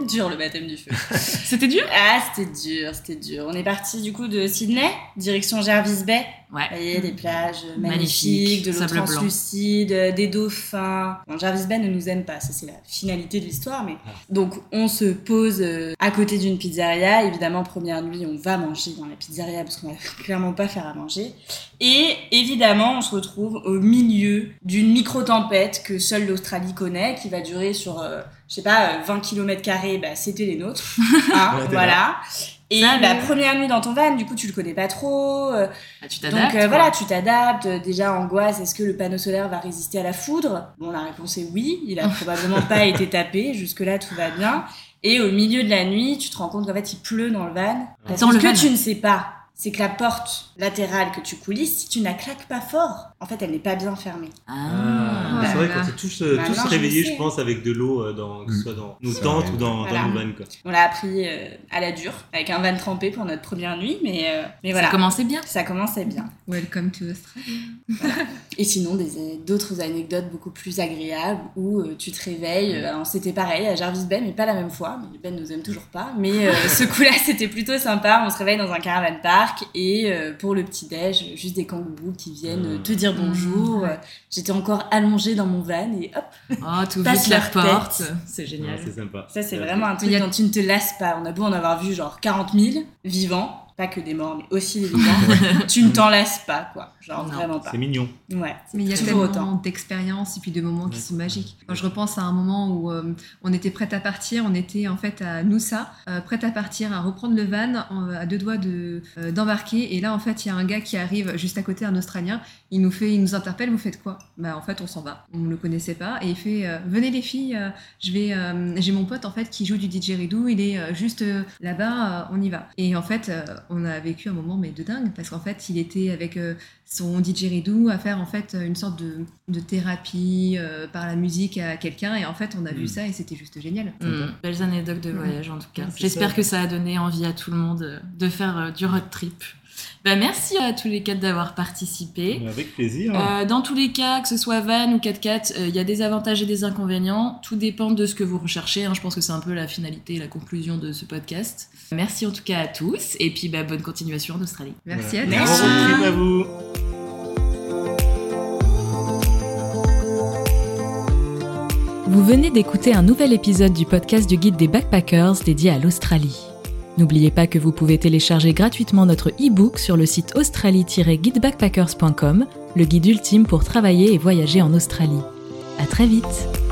Dur le baptême du feu. C'était dur? Ah, c'était dur, c'était dur. On est parti du coup de Sydney, direction Jervis Bay. Ouais. Vous voyez, des plages Magnifique, magnifiques, de l'eau translucide, des dauphins. Bon, Jarvis Bay ne nous aime pas, ça c'est la finalité de l'histoire. Mais Ah. donc on se pose euh, à côté d'une pizzeria. Évidemment, première nuit, on va manger dans la pizzeria parce qu'on va clairement pas faire à manger. Et évidemment, on se retrouve au milieu d'une micro-tempête que seule l'Australie connaît, qui va durer sur, euh, je sais pas, euh, 20 km carrés. Bah, c'était les nôtres. Hein, Ouais, voilà. Et la première nuit dans ton van, du coup, tu le connais pas trop. euh, Ah, tu t'adaptes. donc euh, voilà, tu t'adaptes. Euh, Déjà, angoisse, est-ce que le panneau solaire va résister à la foudre? Bon, la réponse est oui. Il a probablement pas été tapé. Jusque-là, tout va bien. Et au milieu de la nuit, tu te rends compte qu'en fait, il pleut dans le van. Parce Dans que ce que tu ne sais pas, c'est que la porte latérale que tu coulisses, si tu ne la claques pas fort, en fait, elle n'est pas bien fermée. Ah. c'est vrai qu'on s'est tous, euh, tous je réveillés, je pense, avec de l'eau, euh, dans, que ce Mm. soit dans nos tentes ou dans, Voilà. dans nos vannes. Quoi. On l'a appris euh, à la dure, avec un van trempé pour notre première nuit, mais, euh, mais voilà. Ça commençait bien. Ça commençait bien. Welcome to Australia. Et sinon, des- d'autres anecdotes beaucoup plus agréables où euh, tu te réveilles. euh, alors, c'était pareil à Jarvis Bay, mais pas la même fois. Mais Ben nous aime toujours pas. Mais euh, ce coup-là, c'était plutôt sympa. On se réveille dans un caravan park et euh, pour le petit-déj, juste des kangourous qui viennent euh, te dire Mmh, bonjour. J'étais encore allongée dans mon van et hop, Oh, tout Passe vite la leur porte. C'est génial. Ouais, c'est sympa. ça c'est vraiment un truc a- dont tu ne te lasses pas. On a beau en avoir vu genre 40 000 vivants. Pas que des morts, mais aussi des vivants. tu ne t'en lasses pas, quoi. Genre Non. vraiment pas. C'est mignon. Ouais. Mais il y a Toujours tellement autant. d'expériences et puis de moments qui sont magiques. Quand je repense à un moment où euh, on était prête à partir, on était en fait à Noosa, euh, prête à partir, à reprendre le van, en- à deux doigts de euh, d'embarquer. Et là, en fait, il y a un gars qui arrive juste à côté, un Australien. Il nous fait, il nous interpelle. Vous faites quoi? Bah, en fait, on s'en va. On ne le connaissait pas et il fait euh, Venez les filles, euh, je vais, euh, j'ai mon pote en fait qui joue du didgeridoo. Il est euh, juste euh, là-bas. euh, on y va. Et en fait, euh, on a vécu un moment mais de dingue parce qu'en fait, il était avec euh, son didgeridoo à faire en fait une sorte de, de thérapie euh, par la musique à quelqu'un et en fait, on a vu Mm. ça et c'était juste génial. Mm. Belles anecdotes de voyage en tout cas. J'espère que ça a donné envie à tout le monde de faire euh, du road trip. Bah, merci à tous les quatre d'avoir participé. Avec plaisir. Euh, dans tous les cas, que ce soit van ou 4x4, euh, il y a des avantages et des inconvénients. Tout dépend de ce que vous recherchez. hein. Je pense que c'est un peu la finalité, la conclusion de ce podcast. Merci en tout cas à tous. Et puis, bah, bonne continuation en Australie. Merci Voilà. à Merci. tous. Trip à vous. Vous venez d'écouter un nouvel épisode du podcast du guide des backpackers dédié à l'Australie. N'oubliez pas que vous pouvez télécharger gratuitement notre e-book sur le site australie-guidebackpackers.com, le guide ultime pour travailler et voyager en Australie. À très vite!